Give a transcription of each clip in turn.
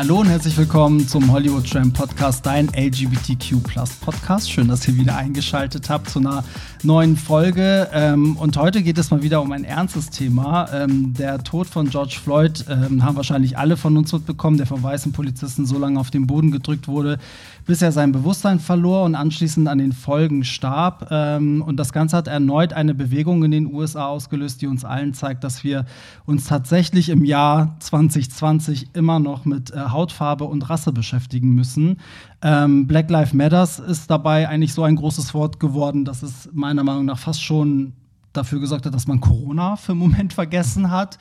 Hallo und herzlich willkommen zum Hollywood Tram Podcast, dein LGBTQ Podcast. Schön, dass ihr wieder eingeschaltet habt zu einer neuen Folge. Ähm, und heute geht es mal wieder um ein ernstes Thema. Ähm, der Tod von George Floyd ähm, haben wahrscheinlich alle von uns mitbekommen, der von weißen Polizisten so lange auf den Boden gedrückt wurde, bis er sein Bewusstsein verlor und anschließend an den Folgen starb. Und das Ganze hat erneut eine Bewegung in den USA ausgelöst, die uns allen zeigt, dass wir uns tatsächlich im Jahr 2020 immer noch mit äh, Hautfarbe und Rasse beschäftigen müssen. Ähm, Black Lives Matters ist dabei eigentlich so ein großes Wort geworden, dass es meiner Meinung nach fast schon dafür gesorgt hat, dass man Corona für einen Moment vergessen hat.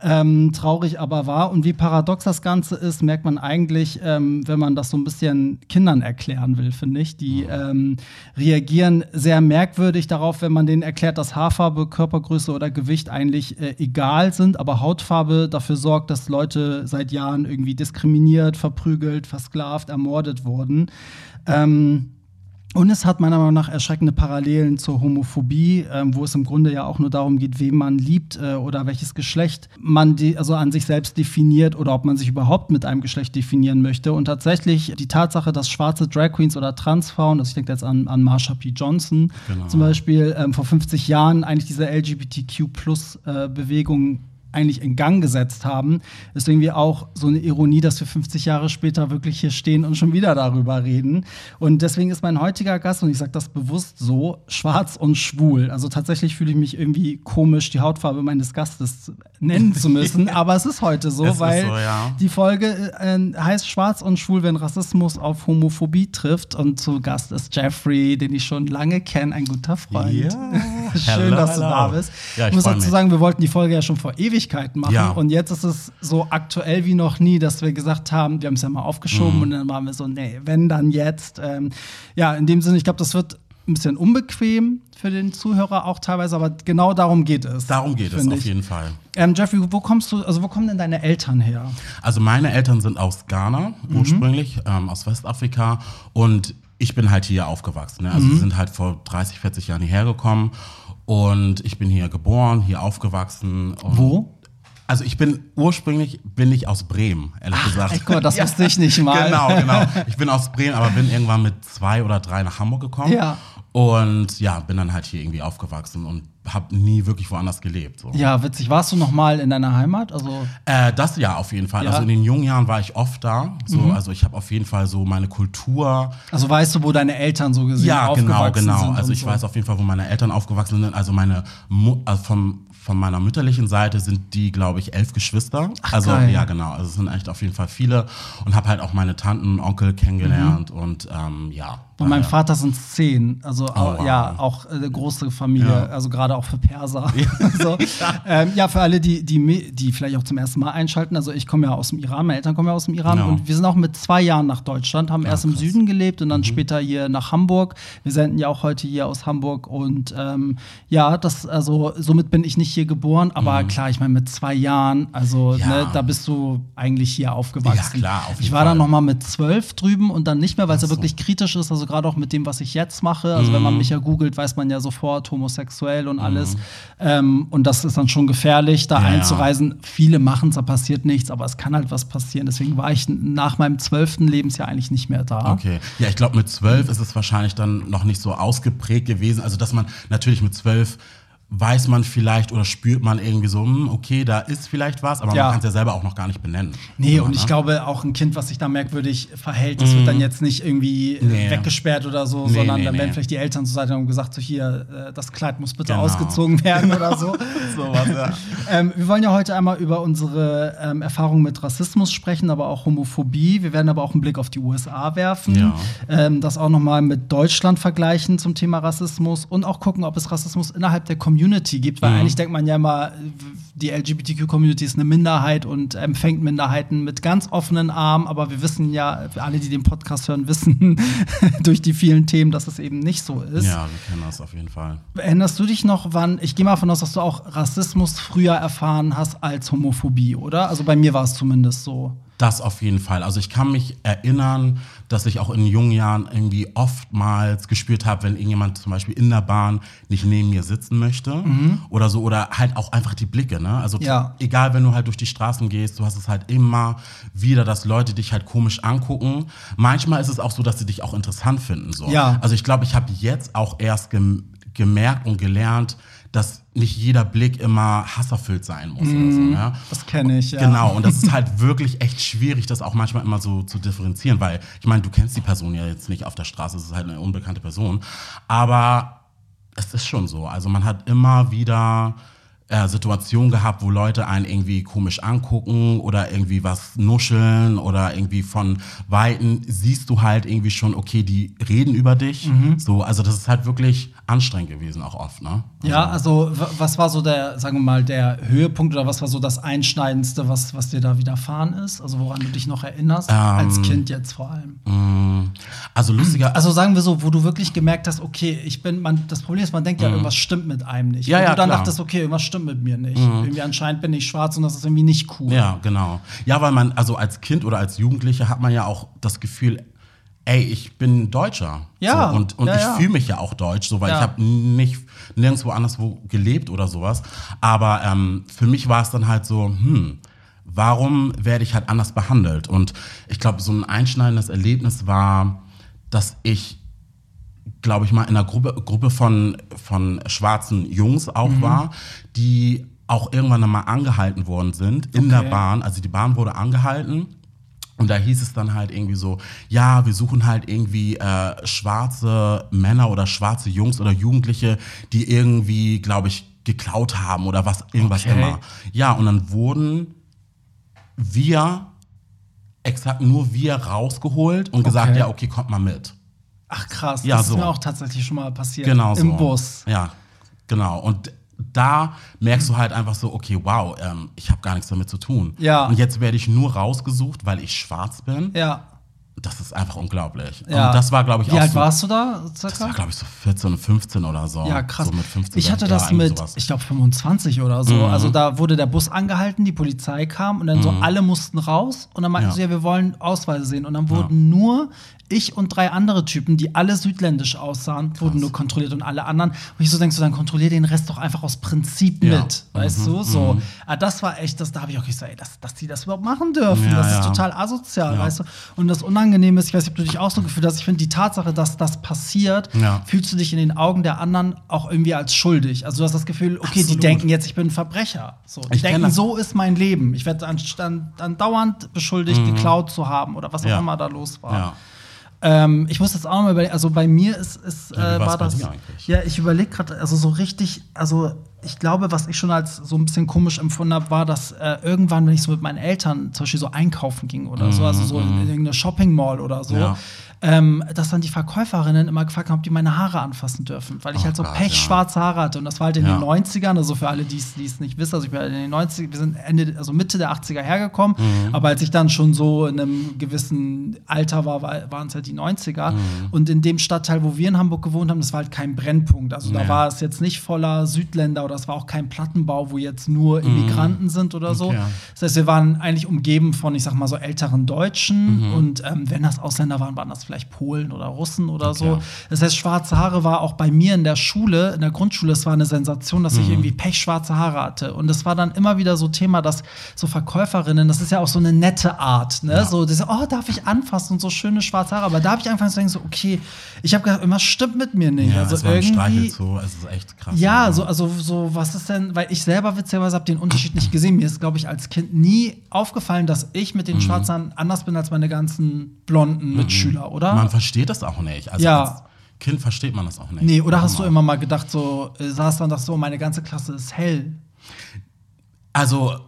Ähm, traurig aber war. Und wie paradox das Ganze ist, merkt man eigentlich, ähm, wenn man das so ein bisschen Kindern erklären will, finde ich. Die ähm, reagieren sehr merkwürdig darauf, wenn man denen erklärt, dass Haarfarbe, Körpergröße oder Gewicht eigentlich äh, egal sind, aber Hautfarbe dafür sorgt, dass Leute seit Jahren irgendwie diskriminiert, verprügelt, versklavt, ermordet wurden. Ähm, und es hat meiner Meinung nach erschreckende Parallelen zur Homophobie, ähm, wo es im Grunde ja auch nur darum geht, wem man liebt äh, oder welches Geschlecht man also an sich selbst definiert oder ob man sich überhaupt mit einem Geschlecht definieren möchte. Und tatsächlich die Tatsache, dass schwarze Drag Queens oder Transfrauen, also ich denke jetzt an, an Marsha P. Johnson genau. zum Beispiel, ähm, vor 50 Jahren eigentlich diese LGBTQ-Plus-Bewegung äh, eigentlich in Gang gesetzt haben, ist irgendwie auch so eine Ironie, dass wir 50 Jahre später wirklich hier stehen und schon wieder darüber reden. Und deswegen ist mein heutiger Gast, und ich sage das bewusst so, schwarz und schwul. Also tatsächlich fühle ich mich irgendwie komisch, die Hautfarbe meines Gastes nennen zu müssen. Aber es ist heute so, es weil so, ja. die Folge äh, heißt Schwarz und schwul, wenn Rassismus auf Homophobie trifft. Und zu Gast ist Jeffrey, den ich schon lange kenne, ein guter Freund. Ja. Schön, hello, dass du hello. da bist. Ja, ich, muss dazu sagen, wir wollten die Folge ja schon vor ewig Ewigkeiten machen. Ja. Und jetzt ist es so aktuell wie noch nie, dass wir gesagt haben, wir haben es ja mal aufgeschoben mhm. und dann waren wir so, nee, wenn dann jetzt. Ähm, ja, in dem Sinne, ich glaube, das wird ein bisschen unbequem für den Zuhörer auch teilweise, aber genau darum geht es. Darum geht es auf jeden Fall. Ähm, Jeffrey, wo kommst du, also wo kommen denn deine Eltern her? Also meine Eltern sind aus Ghana mhm. ursprünglich, ähm, aus Westafrika und ich bin halt hier aufgewachsen. Ne? Also mhm. sie sind halt vor 30, 40 Jahren hierher gekommen und ich bin hier geboren, hier aufgewachsen. Wo? Also ich bin ursprünglich bin ich aus Bremen, ehrlich Ach, gesagt. Guck mal, das wusste ich nicht mal. Genau, genau. Ich bin aus Bremen, aber bin irgendwann mit zwei oder drei nach Hamburg gekommen. Ja. Und ja, bin dann halt hier irgendwie aufgewachsen und habe nie wirklich woanders gelebt. So. Ja, witzig. Warst du noch mal in deiner Heimat? Also äh, das ja auf jeden Fall. Ja. Also in den jungen Jahren war ich oft da. So, mhm. Also ich habe auf jeden Fall so meine Kultur. Also weißt du, wo deine Eltern so gesehen ja, genau, genau, sind? Also ich so. weiß auf jeden Fall, wo meine Eltern aufgewachsen sind. Also meine Mu also vom von meiner mütterlichen Seite sind die, glaube ich, elf Geschwister. Ach, also geil. ja, genau. Also es sind echt auf jeden Fall viele und habe halt auch meine Tanten, Onkel kennengelernt mhm. und ähm, ja. Bei meinem Vater sind es zehn. Also oh, wow. ja, auch äh, große Familie, ja. also gerade auch für Perser. Ja. so. ähm, ja, für alle, die, die, die vielleicht auch zum ersten Mal einschalten. Also ich komme ja aus dem Iran, meine Eltern kommen ja aus dem Iran genau. und wir sind auch mit zwei Jahren nach Deutschland, haben ja, erst krass. im Süden gelebt und dann mhm. später hier nach Hamburg. Wir senden ja auch heute hier aus Hamburg und ähm, ja, das, also somit bin ich nicht hier geboren, aber mhm. klar, ich meine mit zwei Jahren, also ja. ne, da bist du eigentlich hier aufgewachsen. Ja, klar, auf Ich war Fall. dann noch mal mit zwölf drüben und dann nicht mehr, weil es ja wirklich kritisch ist, also gerade auch mit dem, was ich jetzt mache. Also mhm. wenn man mhm. mich ja googelt, weiß man ja sofort homosexuell und alles. Mhm. Ähm, und das ist dann schon gefährlich, da ja, einzureisen. Ja. Viele machen es, da passiert nichts, aber es kann halt was passieren. Deswegen war ich nach meinem zwölften Lebensjahr eigentlich nicht mehr da. Okay. Ja, ich glaube, mit zwölf ist es wahrscheinlich dann noch nicht so ausgeprägt gewesen. Also, dass man natürlich mit zwölf weiß man vielleicht oder spürt man irgendwie so, hm, okay, da ist vielleicht was, aber ja. man kann es ja selber auch noch gar nicht benennen. Nee, immer, und ich ne? glaube, auch ein Kind, was sich da merkwürdig verhält, das mm. wird dann mhm. jetzt nicht irgendwie äh, nee. weggesperrt oder so, nee, sondern nee, dann werden vielleicht die Eltern zur Seite und gesagt, so hier, äh, das Kleid muss bitte genau. ausgezogen werden oder so. so was, ja. ähm, wir wollen ja heute einmal über unsere ähm, Erfahrungen mit Rassismus sprechen, aber auch Homophobie. Wir werden aber auch einen Blick auf die USA werfen, ja. ähm, das auch nochmal mit Deutschland vergleichen zum Thema Rassismus und auch gucken, ob es Rassismus innerhalb der Community Community gibt, weil mhm. eigentlich denkt man ja immer, die LGBTQ-Community ist eine Minderheit und empfängt Minderheiten mit ganz offenen Armen, aber wir wissen ja, alle, die den Podcast hören, wissen durch die vielen Themen, dass es eben nicht so ist. Ja, wir kennen das auf jeden Fall. Erinnerst du dich noch, wann, ich gehe mal davon aus, dass du auch Rassismus früher erfahren hast als Homophobie, oder? Also bei mir war es zumindest so. Das auf jeden Fall. Also ich kann mich erinnern, dass ich auch in jungen Jahren irgendwie oftmals gespürt habe, wenn irgendjemand zum Beispiel in der Bahn nicht neben mir sitzen möchte mhm. oder so oder halt auch einfach die Blicke. Ne? Also ja. egal, wenn du halt durch die Straßen gehst, du hast es halt immer wieder, dass Leute dich halt komisch angucken. Manchmal ist es auch so, dass sie dich auch interessant finden. So. Ja. Also ich glaube, ich habe jetzt auch erst gem gemerkt und gelernt, dass nicht jeder Blick immer hasserfüllt sein muss. Mm, so, ja? Das kenne ich, ja. Genau, und das ist halt wirklich echt schwierig, das auch manchmal immer so zu differenzieren, weil ich meine, du kennst die Person ja jetzt nicht auf der Straße, es ist halt eine unbekannte Person. Aber es ist schon so. Also man hat immer wieder äh, Situation gehabt, wo Leute einen irgendwie komisch angucken oder irgendwie was nuscheln oder irgendwie von Weiten siehst du halt irgendwie schon, okay, die reden über dich. Mhm. So, also das ist halt wirklich anstrengend gewesen, auch oft, ne? Also ja, also was war so der, sagen wir mal, der Höhepunkt oder was war so das Einschneidendste, was, was dir da widerfahren ist? Also woran du dich noch erinnerst, ähm, als Kind jetzt vor allem? Mm, also lustiger. Also sagen wir so, wo du wirklich gemerkt hast, okay, ich bin, man, das Problem ist, man denkt ja, mm. irgendwas stimmt mit einem nicht. Ja, und ja, du dann klar. dachtest, okay, irgendwas stimmt mit mir nicht. Mm. Irgendwie anscheinend bin ich schwarz und das ist irgendwie nicht cool. Ja, genau. Ja, weil man, also als Kind oder als Jugendlicher hat man ja auch das Gefühl, ey, ich bin Deutscher. Ja. So, und und ja, ich ja. fühle mich ja auch deutsch, so, weil Ja. ich habe nicht nirgendwo anderswo gelebt oder sowas. Aber ähm, für mich war es dann halt so, hm, warum werde ich halt anders behandelt? Und ich glaube, so ein einschneidendes Erlebnis war, dass ich glaube ich mal, in einer Gruppe, Gruppe von, von schwarzen Jungs auch Mhm. war, die auch irgendwann einmal angehalten worden sind in der Okay. Bahn. Also die Bahn wurde angehalten. Und da hieß es dann halt irgendwie so, ja, wir suchen halt irgendwie äh, schwarze Männer oder schwarze Jungs oder Jugendliche, die irgendwie, glaube ich, geklaut haben oder was, irgendwas Okay. immer. Ja, und dann wurden wir, exakt nur wir rausgeholt und gesagt, Okay. ja, okay, kommt mal mit. Ach krass, Ja, das so. ist mir auch tatsächlich schon mal passiert. Genau so. Im Bus. Ja, genau. Und da merkst du halt einfach so, okay, wow, ähm, ich habe gar nichts damit zu tun. Ja. Und jetzt werde ich nur rausgesucht, weil ich schwarz bin. Ja. Das ist einfach unglaublich. ja. Und das war, glaube ich, Wie auch alt so. warst du da? das war, Circa? glaube ich, so 14, 15 oder so. Ja, krass. So mit 15, ich hatte 16, das ja, mit, sowas. ich glaube, 25 oder so. Mhm. Also da wurde der Bus angehalten, die Polizei kam und dann so alle mussten raus und dann meinten Ja. sie, ja, wir wollen Ausweise sehen. Und dann wurden nur ich und drei andere Typen, die alle südländisch aussahen, wurden nur kontrolliert und alle anderen. Und ich so denkst, so, dann kontrollier den Rest doch einfach aus Prinzip Ja. mit. Weißt du? So. Ah, das war echt, das, da habe ich auch gesagt, ey, dass, dass die das überhaupt machen dürfen. Ja, das ist ja. total asozial, Ja. weißt du? Und das Unangenehme ist, ich weiß nicht, ob du dich auch so gefühlt hast, ich finde die Tatsache, dass das passiert, Ja. fühlst du dich in den Augen der anderen auch irgendwie als schuldig. Also du hast das Gefühl, okay, die Absolut. denken jetzt, ich bin ein Verbrecher. So, die Ich denken, so ist mein Leben. Ich werde dann, dann, dann dauernd beschuldigt, geklaut zu haben oder was auch Mhm. Ja. immer da los war. Ja. Ähm, ich muss jetzt auch noch mal überlegen, also bei mir ist, ist Ja, äh, war's war das. Ja, ich überlege gerade, also so richtig, also ich glaube, was ich schon als so ein bisschen komisch empfunden habe, war, dass äh, irgendwann, wenn ich so mit meinen Eltern zum Beispiel so einkaufen ging oder so, also so in, in irgendeine Shopping Mall oder so, Mhm, Ja. ähm, dass dann die Verkäuferinnen immer gefragt haben, ob die meine Haare anfassen dürfen, weil ich Oh halt so Gott, pechschwarze Haare hatte. Und das war halt in Ja. den 90ern, also für alle, die es nicht wissen, also ich bin halt in den 90ern, wir sind Ende, also Mitte der 80er hergekommen, Mhm. aber als ich dann schon so in einem gewissen Alter war, war waren es halt die 90er. Mhm. Und in dem Stadtteil, wo wir in Hamburg gewohnt haben, das war halt kein Brennpunkt. Also da Ja. war es jetzt nicht voller Südländer oder es war auch kein Plattenbau, wo jetzt nur Immigranten sind oder so. Mhm. Okay. Das heißt, wir waren eigentlich umgeben von, ich sag mal, so älteren Deutschen. Mhm. Und ähm, wenn das Ausländer waren, waren das vielleicht Polen oder Russen oder so. Okay. Das heißt, schwarze Haare war auch bei mir in der Schule, in der Grundschule, es war eine Sensation, dass Mhm. ich irgendwie pechschwarze Haare hatte. Und es war dann immer wieder so Thema, dass so Verkäuferinnen, das ist ja auch so eine nette Art, ne? So, diese, oh, darf ich anfassen und so schöne schwarze Haare. Aber da habe ich angefangen zu denken, so, okay, ich habe gedacht, irgendwas stimmt mit mir nicht. Ja, also irgendwie. Streichelzoo, es ist echt krass. Ja, so, also so, was ist denn, weil ich selber witzigerweise habe den Unterschied nicht gesehen. Mir ist, glaube ich, als Kind nie aufgefallen, dass ich mit den Mhm. schwarzen Haaren anders bin als meine ganzen blonden Mitschüler, oder? Man versteht das auch nicht. Also Ja. als Kind versteht man das auch nicht. nee, oder hast du immer mal gedacht, so, äh, saß dann das so, meine ganze Klasse ist hell? Also,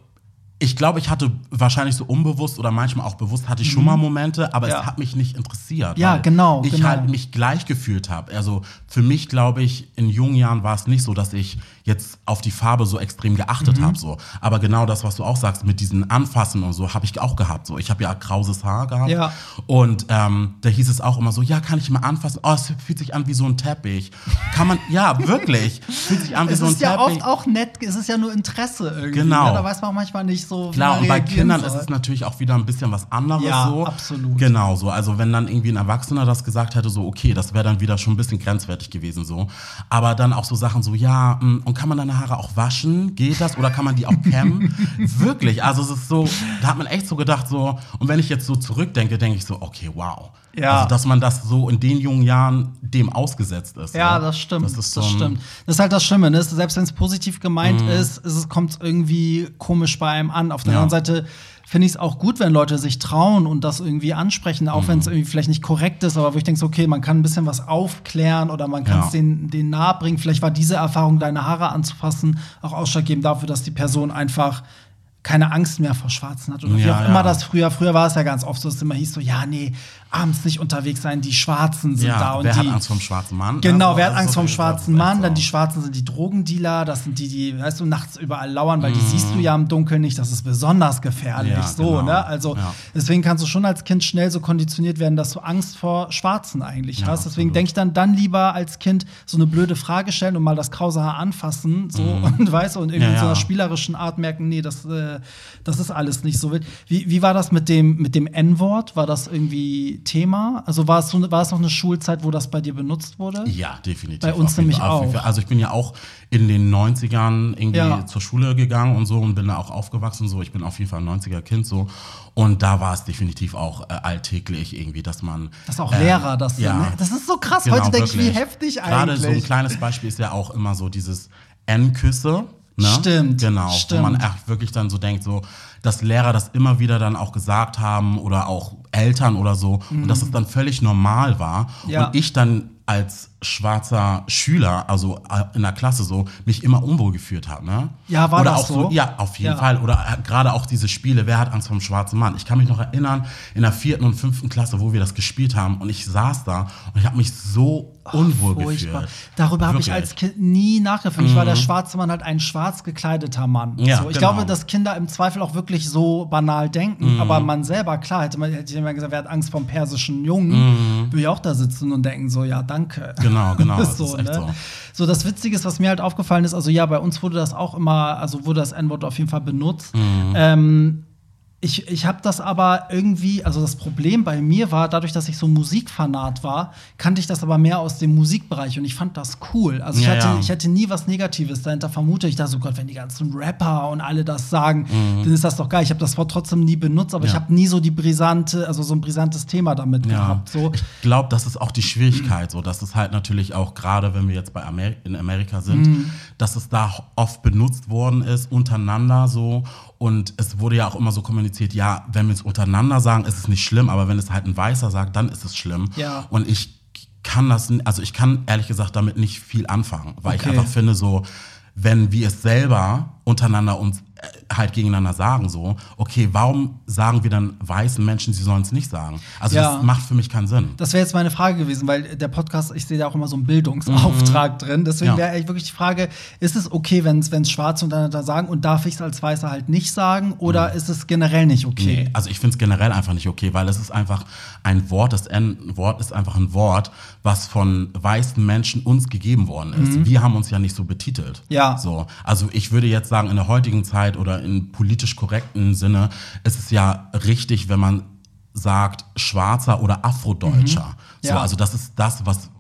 ich glaube, ich hatte wahrscheinlich so unbewusst oder manchmal auch bewusst hatte ich schon mal Momente, aber Ja. es hat mich nicht interessiert. Ja, weil genau, Ich genau. halt mich gleich gefühlt habe. Also für mich, glaube ich, in jungen Jahren war es nicht so, dass ich jetzt auf die Farbe so extrem geachtet Mhm. habe. So. Aber genau das, was du auch sagst, mit diesen Anfassen und so, habe ich auch gehabt. So. Ich habe ja krauses Haar gehabt. Ja. Und ähm, da hieß es auch immer so, ja, kann ich mal anfassen? Oh, es fühlt sich an wie so ein Teppich. Kann man, ja, wirklich. Fühlt sich an wie Es so ein ist ja Teppich. oft auch nett, es ist ja nur Interesse irgendwie. Genau. Ne? Da weiß man auch manchmal nicht so, wie Klar, und bei Kindern soll. ist es natürlich auch wieder ein bisschen was anderes Ja, so. absolut. Genau so. Also wenn dann irgendwie ein Erwachsener das gesagt hätte, so okay, das wäre dann wieder schon ein bisschen grenzwertig gewesen so. Aber dann auch so Sachen so, ja, mh, und kann man deine Haare auch waschen? Geht das? Oder kann man die auch kämmen? Wirklich. Also es ist so, da hat man echt so gedacht so. Und wenn ich jetzt so zurückdenke, denke ich so, okay, wow. Ja. Also dass man das so in den jungen Jahren dem ausgesetzt ist. Ja, ne? das stimmt. Das Das, ist so Mhm. stimmt. Das ist halt das Schlimme, ne? Selbst wenn es positiv gemeint ist, ist es kommt irgendwie komisch bei einem an. Auf der Ja. anderen Seite finde ich es auch gut, wenn Leute sich trauen und das irgendwie ansprechen, auch wenn es Mhm. irgendwie vielleicht nicht korrekt ist, aber wo ich denke, okay, man kann ein bisschen was aufklären oder man kann es Ja. denen, denen nahe bringen. Vielleicht war diese Erfahrung, deine Haare anzufassen, auch ausschlaggebend dafür, dass die Person einfach keine Angst mehr vor Schwarzen hat oder wie Ja, auch ja. immer das früher, früher war es ja ganz oft so, dass es immer hieß so, ja, nee, abends nicht unterwegs sein, die Schwarzen sind da Ja, und wer die hat Angst vom schwarzen Mann? Genau, wer hat Angst vom viel- schwarzen Mann? Dann die Schwarzen sind die Drogendealer, das sind die, die, weißt du, nachts überall lauern, weil die siehst du ja im Dunkeln nicht, das ist besonders gefährlich. Ja, so, genau. ne? Also Ja. deswegen kannst du schon als Kind schnell so konditioniert werden, dass du Angst vor Schwarzen eigentlich hast. Deswegen denke ich dann, dann lieber als Kind so eine blöde Frage stellen und mal das krause Haar anfassen, so und weißt du, und irgendwie Mhm. In so einer spielerischen Art merken, nee, das, äh, das ist alles nicht so wild. Wie, wie war das mit dem, mit dem N-Wort? War das irgendwie Thema? Also war es, so, war es noch eine Schulzeit, wo das bei dir benutzt wurde? Ja, definitiv. Bei uns nämlich auch. Also ich bin ja auch in den 90ern irgendwie Ja. zur Schule gegangen und so und bin da auch aufgewachsen so. Ich bin auf jeden Fall ein 90er Kind so. Und da war es definitiv auch äh, alltäglich irgendwie, dass man Dass auch äh, Lehrer das ja. sind. Ne? Das ist so krass. Genau, Heute denke ich, wie heftig Gerade so ein eigentlich. kleines Beispiel ist ja auch immer so dieses N-Küsse. Ne? Stimmt, Genau. stimmt. Wo man echt wirklich dann so denkt, so, dass Lehrer das immer wieder dann auch gesagt haben oder auch Eltern oder so und dass es dann völlig normal war. Mhm. Ja. Und ich dann als schwarzer Schüler, also äh, in der Klasse so, mich immer unwohl gefühlt habe. Ne? Ja, war oder das auch so? so? Ja, auf jeden Ja. Fall. Oder äh, gerade auch diese Spiele, wer hat Angst vor dem schwarzen Mann? Ich kann mich noch erinnern, in der vierten und fünften Klasse, wo wir das gespielt haben und ich saß da und ich habe mich so unwohl Furchtbar. gefühlt. Darüber habe ich. Mhm. als Kind nie nachgedacht. Für mich war der schwarze Mann halt ein schwarz gekleideter Mann. Ja, so, ich genau. glaube, dass Kinder im Zweifel auch wirklich so banal denken. Mhm. Aber man selber, klar, hätte man hätte jemand gesagt, wer hat Angst vom persischen Jungen, Mhm. würde ich auch da sitzen und denken so, ja, danke. Genau, genau, das so, ist echt ne? so. so, das Witzige ist, was mir halt aufgefallen ist, also ja, bei uns wurde das auch immer, also wurde das N-Wort auf jeden Fall benutzt. Mhm. Ähm, ich, ich habe das aber irgendwie, also das Problem bei mir war, dadurch, dass ich so Musikfanat war, kannte ich das aber mehr aus dem Musikbereich und ich fand das cool. Also ich, Ja, hatte, ja. ich hatte nie was Negatives dahinter. Vermute ich da so, Gott, wenn die ganzen Rapper und alle das sagen, dann ist das doch geil. Ich habe das Wort trotzdem nie benutzt, aber ich Mhm. Ja. habe nie so die brisante, also so ein brisantes Thema damit gehabt. So. ich glaube, das ist auch die Schwierigkeit, so dass es halt natürlich auch gerade, wenn wir jetzt bei Amer in Amerika sind, Mhm. dass es da oft benutzt worden ist untereinander so und es wurde ja auch immer so kommuniziert, ja, wenn wir es untereinander sagen, ist es nicht schlimm, aber wenn es halt ein Weißer sagt, dann ist es schlimm. Ja. Und ich kann das, also ich kann ehrlich gesagt damit nicht viel anfangen, weil ich Okay. einfach finde so, wenn wir es selber untereinander uns halt gegeneinander sagen so, okay, warum sagen wir dann weißen Menschen, sie sollen es nicht sagen? Also Ja. das macht für mich keinen Sinn. Das wäre jetzt meine Frage gewesen, weil der Podcast, ich sehe da auch immer so einen Bildungsauftrag drin. Deswegen Mhm. Ja. wäre eigentlich wirklich die Frage, ist es okay, wenn es Schwarze untereinander sagen und darf ich es als Weißer halt nicht sagen oder ist es generell nicht okay? Nee, also ich finde es generell einfach nicht okay, weil es ist einfach ein Wort, das N-Wort ist einfach ein Wort, was von weißen Menschen uns gegeben worden ist. Wir haben uns ja nicht so betitelt. Mhm. Ja. So, also ich würde jetzt sagen, in der heutigen Zeit oder in politisch korrekten Sinne ist es ja richtig, wenn man sagt Schwarzer oder Afrodeutscher. Mhm. Ja. also das ist das, was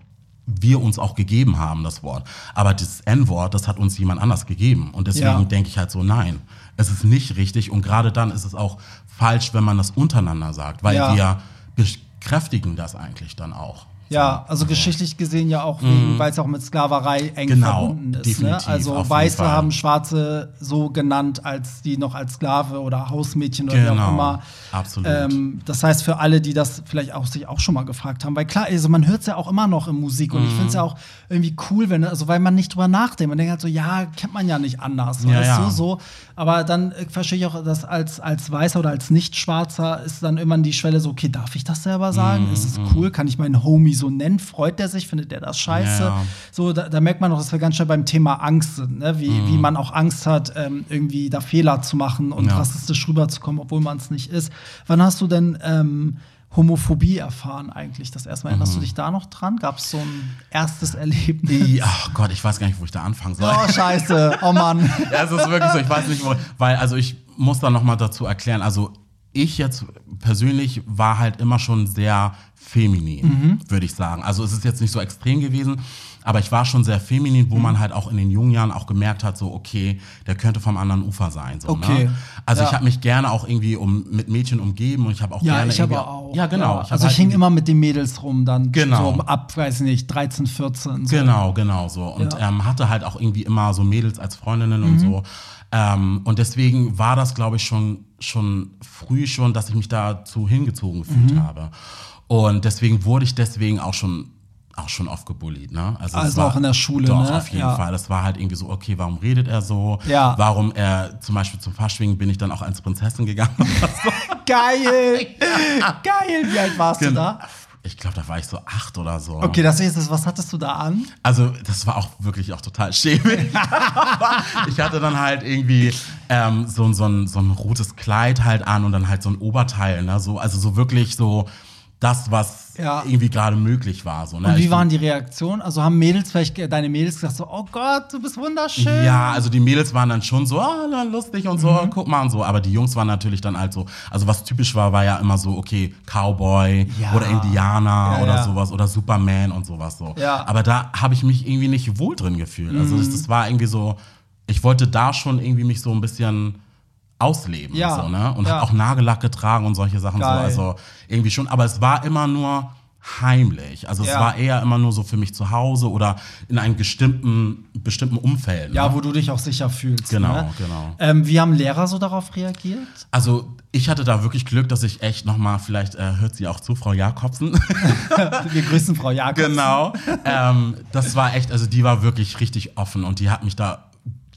wir uns auch gegeben haben, das Wort. Aber das N-Wort, das hat uns jemand anders gegeben. Und deswegen Ja. denke ich halt so, nein, es ist nicht richtig. Und gerade dann ist es auch falsch, wenn man das untereinander sagt, weil Ja. wir bekräftigen das eigentlich dann auch. Ja, also geschichtlich gesehen ja auch, wegen, weil es auch mit Sklaverei eng Genau, verbunden ist. Ne? definitiv, Also auf jeden Weiße haben Schwarze so genannt, als die noch als Sklave oder Hausmädchen oder wie auch Genau, immer. absolut. Ähm, das heißt, für alle, die das vielleicht auch sich auch schon mal gefragt haben, weil klar, also man hört es ja auch immer noch in Musik und ich finde es Mhm. ja auch irgendwie cool, wenn, also weil man nicht drüber nachdenkt. Man denkt halt so, ja, kennt man ja nicht anders. Ja, ja. du, so. Aber dann äh, verstehe ich auch, dass als, als Weißer oder als Nicht-Schwarzer ist dann irgendwann die Schwelle so, okay, darf ich das selber sagen? Mhm, Ist es cool? Kann ich meinen Homie so nennen? Freut der sich? Findet der das scheiße? Ja. So, da, da merkt man auch, dass wir ganz schnell beim Thema Angst sind, ne? wie, wie man auch Angst hat, ähm, irgendwie da Fehler zu machen und Mhm. Rassistisch rüberzukommen, obwohl man es nicht ist. Wann hast du denn ähm, Homophobie erfahren eigentlich? Das erste Mal erinnerst Mhm. du dich da noch dran? Gab es so ein erstes Erlebnis? Ach Gott, ich weiß gar nicht, wo ich da anfangen soll. Oh, scheiße. Oh Mann. Ja, es ist wirklich so, ich weiß nicht, wo, weil, also ich muss da noch mal dazu erklären, also ich jetzt persönlich war halt immer schon sehr feminin, Mhm. würde ich sagen. Also es ist jetzt nicht so extrem gewesen, aber ich war schon sehr feminin, wo man halt auch in den jungen Jahren auch gemerkt hat, so okay, der könnte vom anderen Ufer sein. So, Okay. Ne? Also Ja. ich habe mich gerne auch irgendwie um, mit Mädchen umgeben und ich habe auch Ja, gerne ich aber auch. Ja, genau. Ja. hab Also halt ich hing immer mit den Mädels rum, dann Genau. so ab, weiß nicht, 13, 14. So. Genau, genau so. Und ähm, hatte halt auch irgendwie immer so Mädels als Freundinnen und so. Ähm, und deswegen war das, glaube ich, schon, schon früh schon, dass ich mich dazu hingezogen gefühlt habe. Und deswegen wurde ich deswegen auch schon auch schon oft gebullied, ne? es Also auch in der Schule, Doch, ne? auf jeden Ja. Fall. Das war halt irgendwie so, okay, warum redet er so? Ja. Warum er, zum Beispiel zum Faschwingen bin ich dann auch als Prinzessin gegangen. Geil! Geil! Wie alt warst du Genau. da? ich glaube, da war ich so acht oder so. Okay, das ist es. Was hattest du da an? Also, das war auch wirklich auch total schäbig. ich hatte dann halt irgendwie ähm, so, so, ein, so ein rotes Kleid halt an und dann halt so ein Oberteil, ne? So, also so wirklich so das, was Ja. irgendwie gerade möglich war. So, ne? Und wie Ich- waren die Reaktionen? Also haben Mädels vielleicht deine Mädels gesagt so, oh Gott, du bist wunderschön. Ja, also die Mädels waren dann schon so, ah, na, lustig und so, Mhm. guck mal und so. Aber die Jungs waren natürlich dann halt so, also was typisch war, war ja immer so, okay, Cowboy Ja. oder Indianer Ja, oder sowas oder Superman und sowas so. Ja. Aber da habe ich mich irgendwie nicht wohl drin gefühlt. Also das, das war irgendwie so, ich wollte da schon irgendwie mich so ein bisschen ausleben Ja. so, ne? Und Ja. hab auch Nagellack getragen und solche Sachen so. Also irgendwie schon, aber es war immer nur heimlich. Also Ja. es war eher immer nur so für mich zu Hause oder in einem bestimmten, bestimmten Umfeld. Ja, ne? wo du dich auch sicher fühlst. Genau, ne? genau. Ähm, wie haben Lehrer so darauf reagiert? Also ich hatte da wirklich Glück, dass ich echt noch mal, vielleicht äh, hört sie auch zu, Frau Jakobsen. Wir grüßen Frau Jakob. genau. ähm, das war echt, also die war wirklich richtig offen und die hat mich da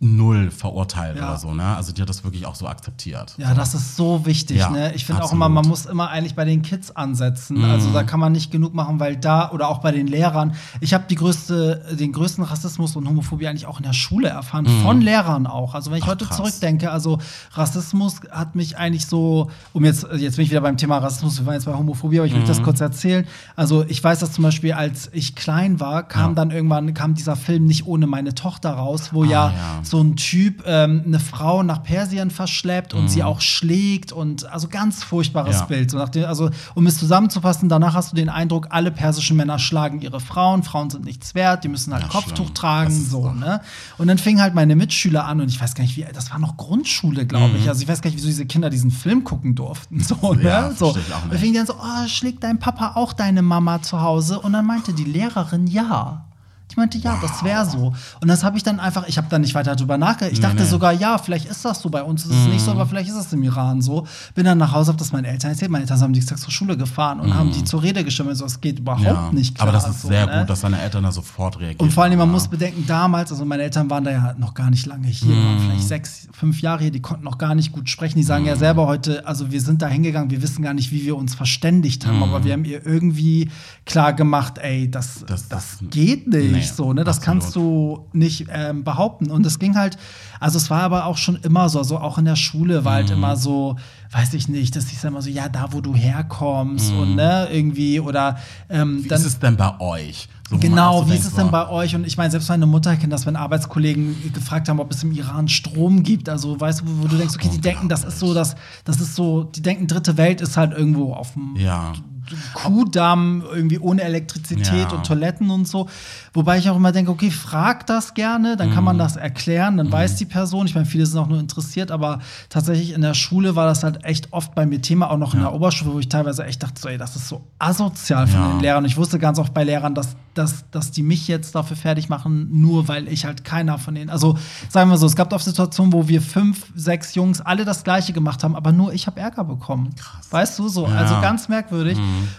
null verurteilt Ja. oder so, ne? Also die hat das wirklich auch so akzeptiert. Ja, das ist so wichtig. Ja, ne? Ich finde auch immer, man muss immer eigentlich bei den Kids ansetzen. Also da kann man nicht genug machen, weil da oder auch bei den Lehrern. Ich habe die größte, den größten Rassismus und Homophobie eigentlich auch in der Schule erfahren, von Lehrern auch. Also wenn ich Ach, heute krass. zurückdenke, also Rassismus hat mich eigentlich so, um jetzt jetzt bin ich wieder beim Thema Rassismus. Wir waren jetzt bei Homophobie, aber ich will Mhm. das kurz erzählen. Also ich weiß, dass zum Beispiel als ich klein war, kam Ja. dann irgendwann kam dieser Film nicht ohne meine Tochter raus, wo ja, Ah, ja. So ein Typ ähm, eine Frau nach Persien verschleppt und sie auch schlägt und also ganz furchtbares Mhm. Ja. Bild. So nach dem, also um es zusammenzufassen, danach hast du den Eindruck, alle persischen Männer schlagen ihre Frauen, Frauen sind nichts wert, die müssen halt Ja, Kopftuch schlimm. tragen, so, doch- ne? Und dann fingen halt meine Mitschüler an und ich weiß gar nicht, wie, das war noch Grundschule, glaube Mhm. ich. Also ich weiß gar nicht, wieso diese Kinder diesen Film gucken durften. So, Ja, ne? so. versteh ich auch nicht. Da fingen die an so, oh, schlägt dein Papa auch deine Mama zu Hause? Und dann meinte die Lehrerin ja. Die meinte, ja, das wäre so. Und das habe ich dann einfach, ich habe dann nicht weiter drüber nachgedacht. Ich Nee, dachte nee. sogar, ja, vielleicht ist das so. Bei uns ist es nicht so, aber vielleicht ist es im Iran so. Bin dann nach Hause, habe das meinen Eltern erzählt. Meine Eltern haben Dienstag zur Schule gefahren und haben die zur Rede gestimmt. So, es geht überhaupt Ja. nicht klar. Aber das ist so, sehr ne? gut, dass deine Eltern da sofort reagieren. Und vor allem, man ja. muss bedenken, damals, also meine Eltern waren da ja noch gar nicht lange hier, waren Mhm. vielleicht sechs, fünf Jahre hier, die konnten noch gar nicht gut sprechen. Die sagen Mhm. ja selber heute, also wir sind da hingegangen, wir wissen gar nicht, wie wir uns verständigt haben, aber wir haben ihr irgendwie klar gemacht, ey, das, das, Das- das- geht nicht nee, so, ne? Das absolut. kannst du nicht ähm, behaupten. Und es ging halt, also es war aber auch schon immer so, so auch in der Schule war halt Mhm. immer so, weiß ich nicht, das hieß immer so, ja, da wo du herkommst und ne, irgendwie oder ähm, Mhm. Wie dann ist es denn bei euch? So, Genau, wie ist es denn bei euch? Und ich meine, selbst meine Mutter kennt das, wenn Arbeitskollegen gefragt haben, ob es im Iran Strom gibt. Also, weißt du, wo, wo du denkst, okay, die denken, das ist so, das, das ist so, die denken, dritte Welt ist halt irgendwo auf dem Ja. Kuhdamm irgendwie ohne Elektrizität Ja. und Toiletten und so. Wobei ich auch immer denke, okay, frag das gerne, dann kann man das erklären, dann weiß die Person. Ich meine, viele sind auch nur interessiert, aber tatsächlich in der Schule war das halt echt oft bei mir Thema, auch noch in Ja. der Oberschule, wo ich teilweise echt dachte, so, ey, das ist so asozial von Ja. den Lehrern. Ich wusste ganz oft bei Lehrern, dass, dass, dass die mich jetzt dafür fertig machen, nur weil ich halt keiner von denen. Also sagen wir so, es gab oft Situationen, wo wir fünf, sechs Jungs alle das Gleiche gemacht haben, aber nur ich habe Ärger bekommen. Weißt du, so. Ja. Also ganz merkwürdig.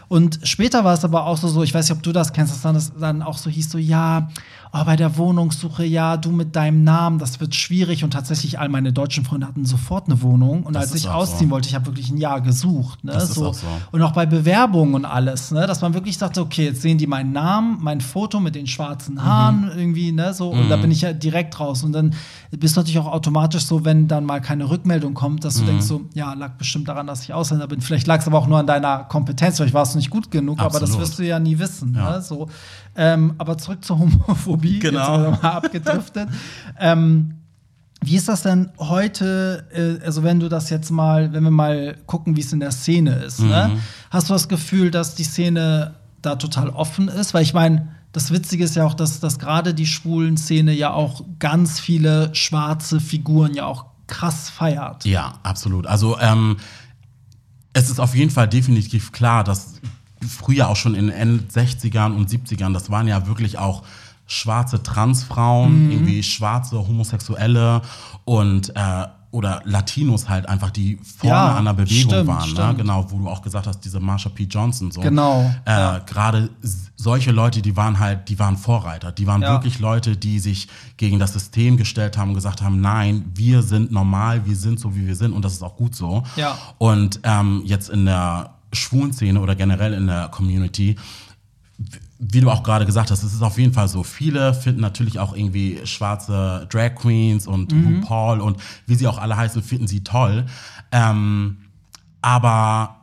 Und später war es aber auch so, so, ich weiß nicht, ob du das kennst, dass dann, das dann auch so hieß, so, ja, oh, bei der Wohnungssuche, ja, du mit deinem Namen, das wird schwierig. Und tatsächlich, all meine deutschen Freunde hatten sofort eine Wohnung. Und Das als ich ausziehen so. wollte, ich habe wirklich ein Jahr gesucht. Ne? Das so. auch so. Und auch bei Bewerbungen und alles, ne? dass man wirklich sagte, okay, jetzt sehen die meinen Namen, mein Foto mit den schwarzen Haaren irgendwie, ne, so, und da bin ich ja direkt raus. Und dann bist du natürlich auch automatisch so, wenn dann mal keine Rückmeldung kommt, dass du denkst so, ja, lag bestimmt daran, dass ich Ausländer bin. Vielleicht lag es aber auch nur an deiner Kompetenz, vielleicht warst du nicht gut genug, aber das Absolut. wirst du ja nie wissen. Ja. Ne? So, ähm, aber zurück zur Homophobie, Genau. jetzt mal abgedriftet. ähm, wie ist das denn heute, äh, also wenn du das jetzt mal, wenn wir mal gucken, wie es in der Szene ist, ne? hast du das Gefühl, dass die Szene da total offen ist? Weil ich meine, das Witzige ist ja auch, dass, dass gerade die schwulen Szene ja auch ganz viele schwarze Figuren ja auch krass feiert. Ja, absolut. Also ähm, es ist auf jeden Fall definitiv klar, dass früher auch schon in den 60ern und 70ern, das waren ja wirklich auch schwarze Transfrauen, irgendwie schwarze Homosexuelle und äh, oder Latinos halt einfach, die vorne Ja, an der Bewegung stimmt, waren. Ne? stimmt. Genau, wo du auch gesagt hast, diese Marsha P. Johnson so. Genau, Äh, ja. Gerade solche Leute, die waren halt, die waren Vorreiter. Die waren Ja. wirklich Leute, die sich gegen das System gestellt haben und gesagt haben, nein, wir sind normal, wir sind so, wie wir sind und das ist auch gut so. Ja. Und ähm, jetzt in der schwulen Szene oder generell in der Community, wie du auch gerade gesagt hast, es ist auf jeden Fall so. Viele finden natürlich auch irgendwie schwarze Drag Queens und Mhm. RuPaul und wie sie auch alle heißen, finden sie toll. Ähm, aber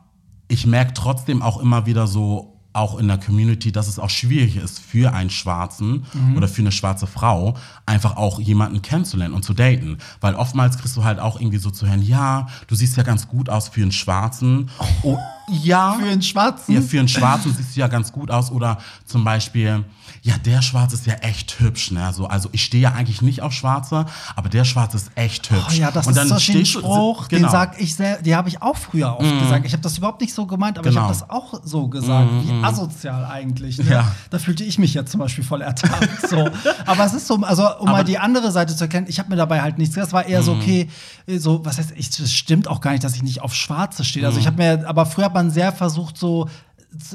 ich merke trotzdem auch immer wieder so, auch in der Community, dass es auch schwierig ist für einen Schwarzen oder für eine schwarze Frau, einfach auch jemanden kennenzulernen und zu daten. Weil oftmals kriegst du halt auch irgendwie so zu hören, ja, du siehst ja ganz gut aus für einen Schwarzen. Oh, ja. Für einen Schwarzen? Ja, für einen Schwarzen siehst du ja ganz gut aus. Oder zum Beispiel, ja, der Schwarze ist ja echt hübsch. Ne? Also, also ich stehe ja eigentlich nicht auf Schwarze, aber der Schwarze ist echt hübsch. Oh ja, das und ist so ein Spruch, genau. den sag ich sehr, die habe ich auch früher oft gesagt. Ich habe das überhaupt nicht so gemeint, aber ich Genau. habe das auch so gesagt. Wie asozial eigentlich. Ne? Ja. Da fühlte ich mich jetzt zum Beispiel voll ertappt. so. Aber es ist so, also um mal die andere Seite zu erkennen, ich habe mir dabei halt nichts. Das war eher so, okay, so, was heißt, ich, das stimmt auch gar nicht, dass ich nicht auf Schwarze stehe. Also ich habe mir, aber früher hat man sehr versucht, so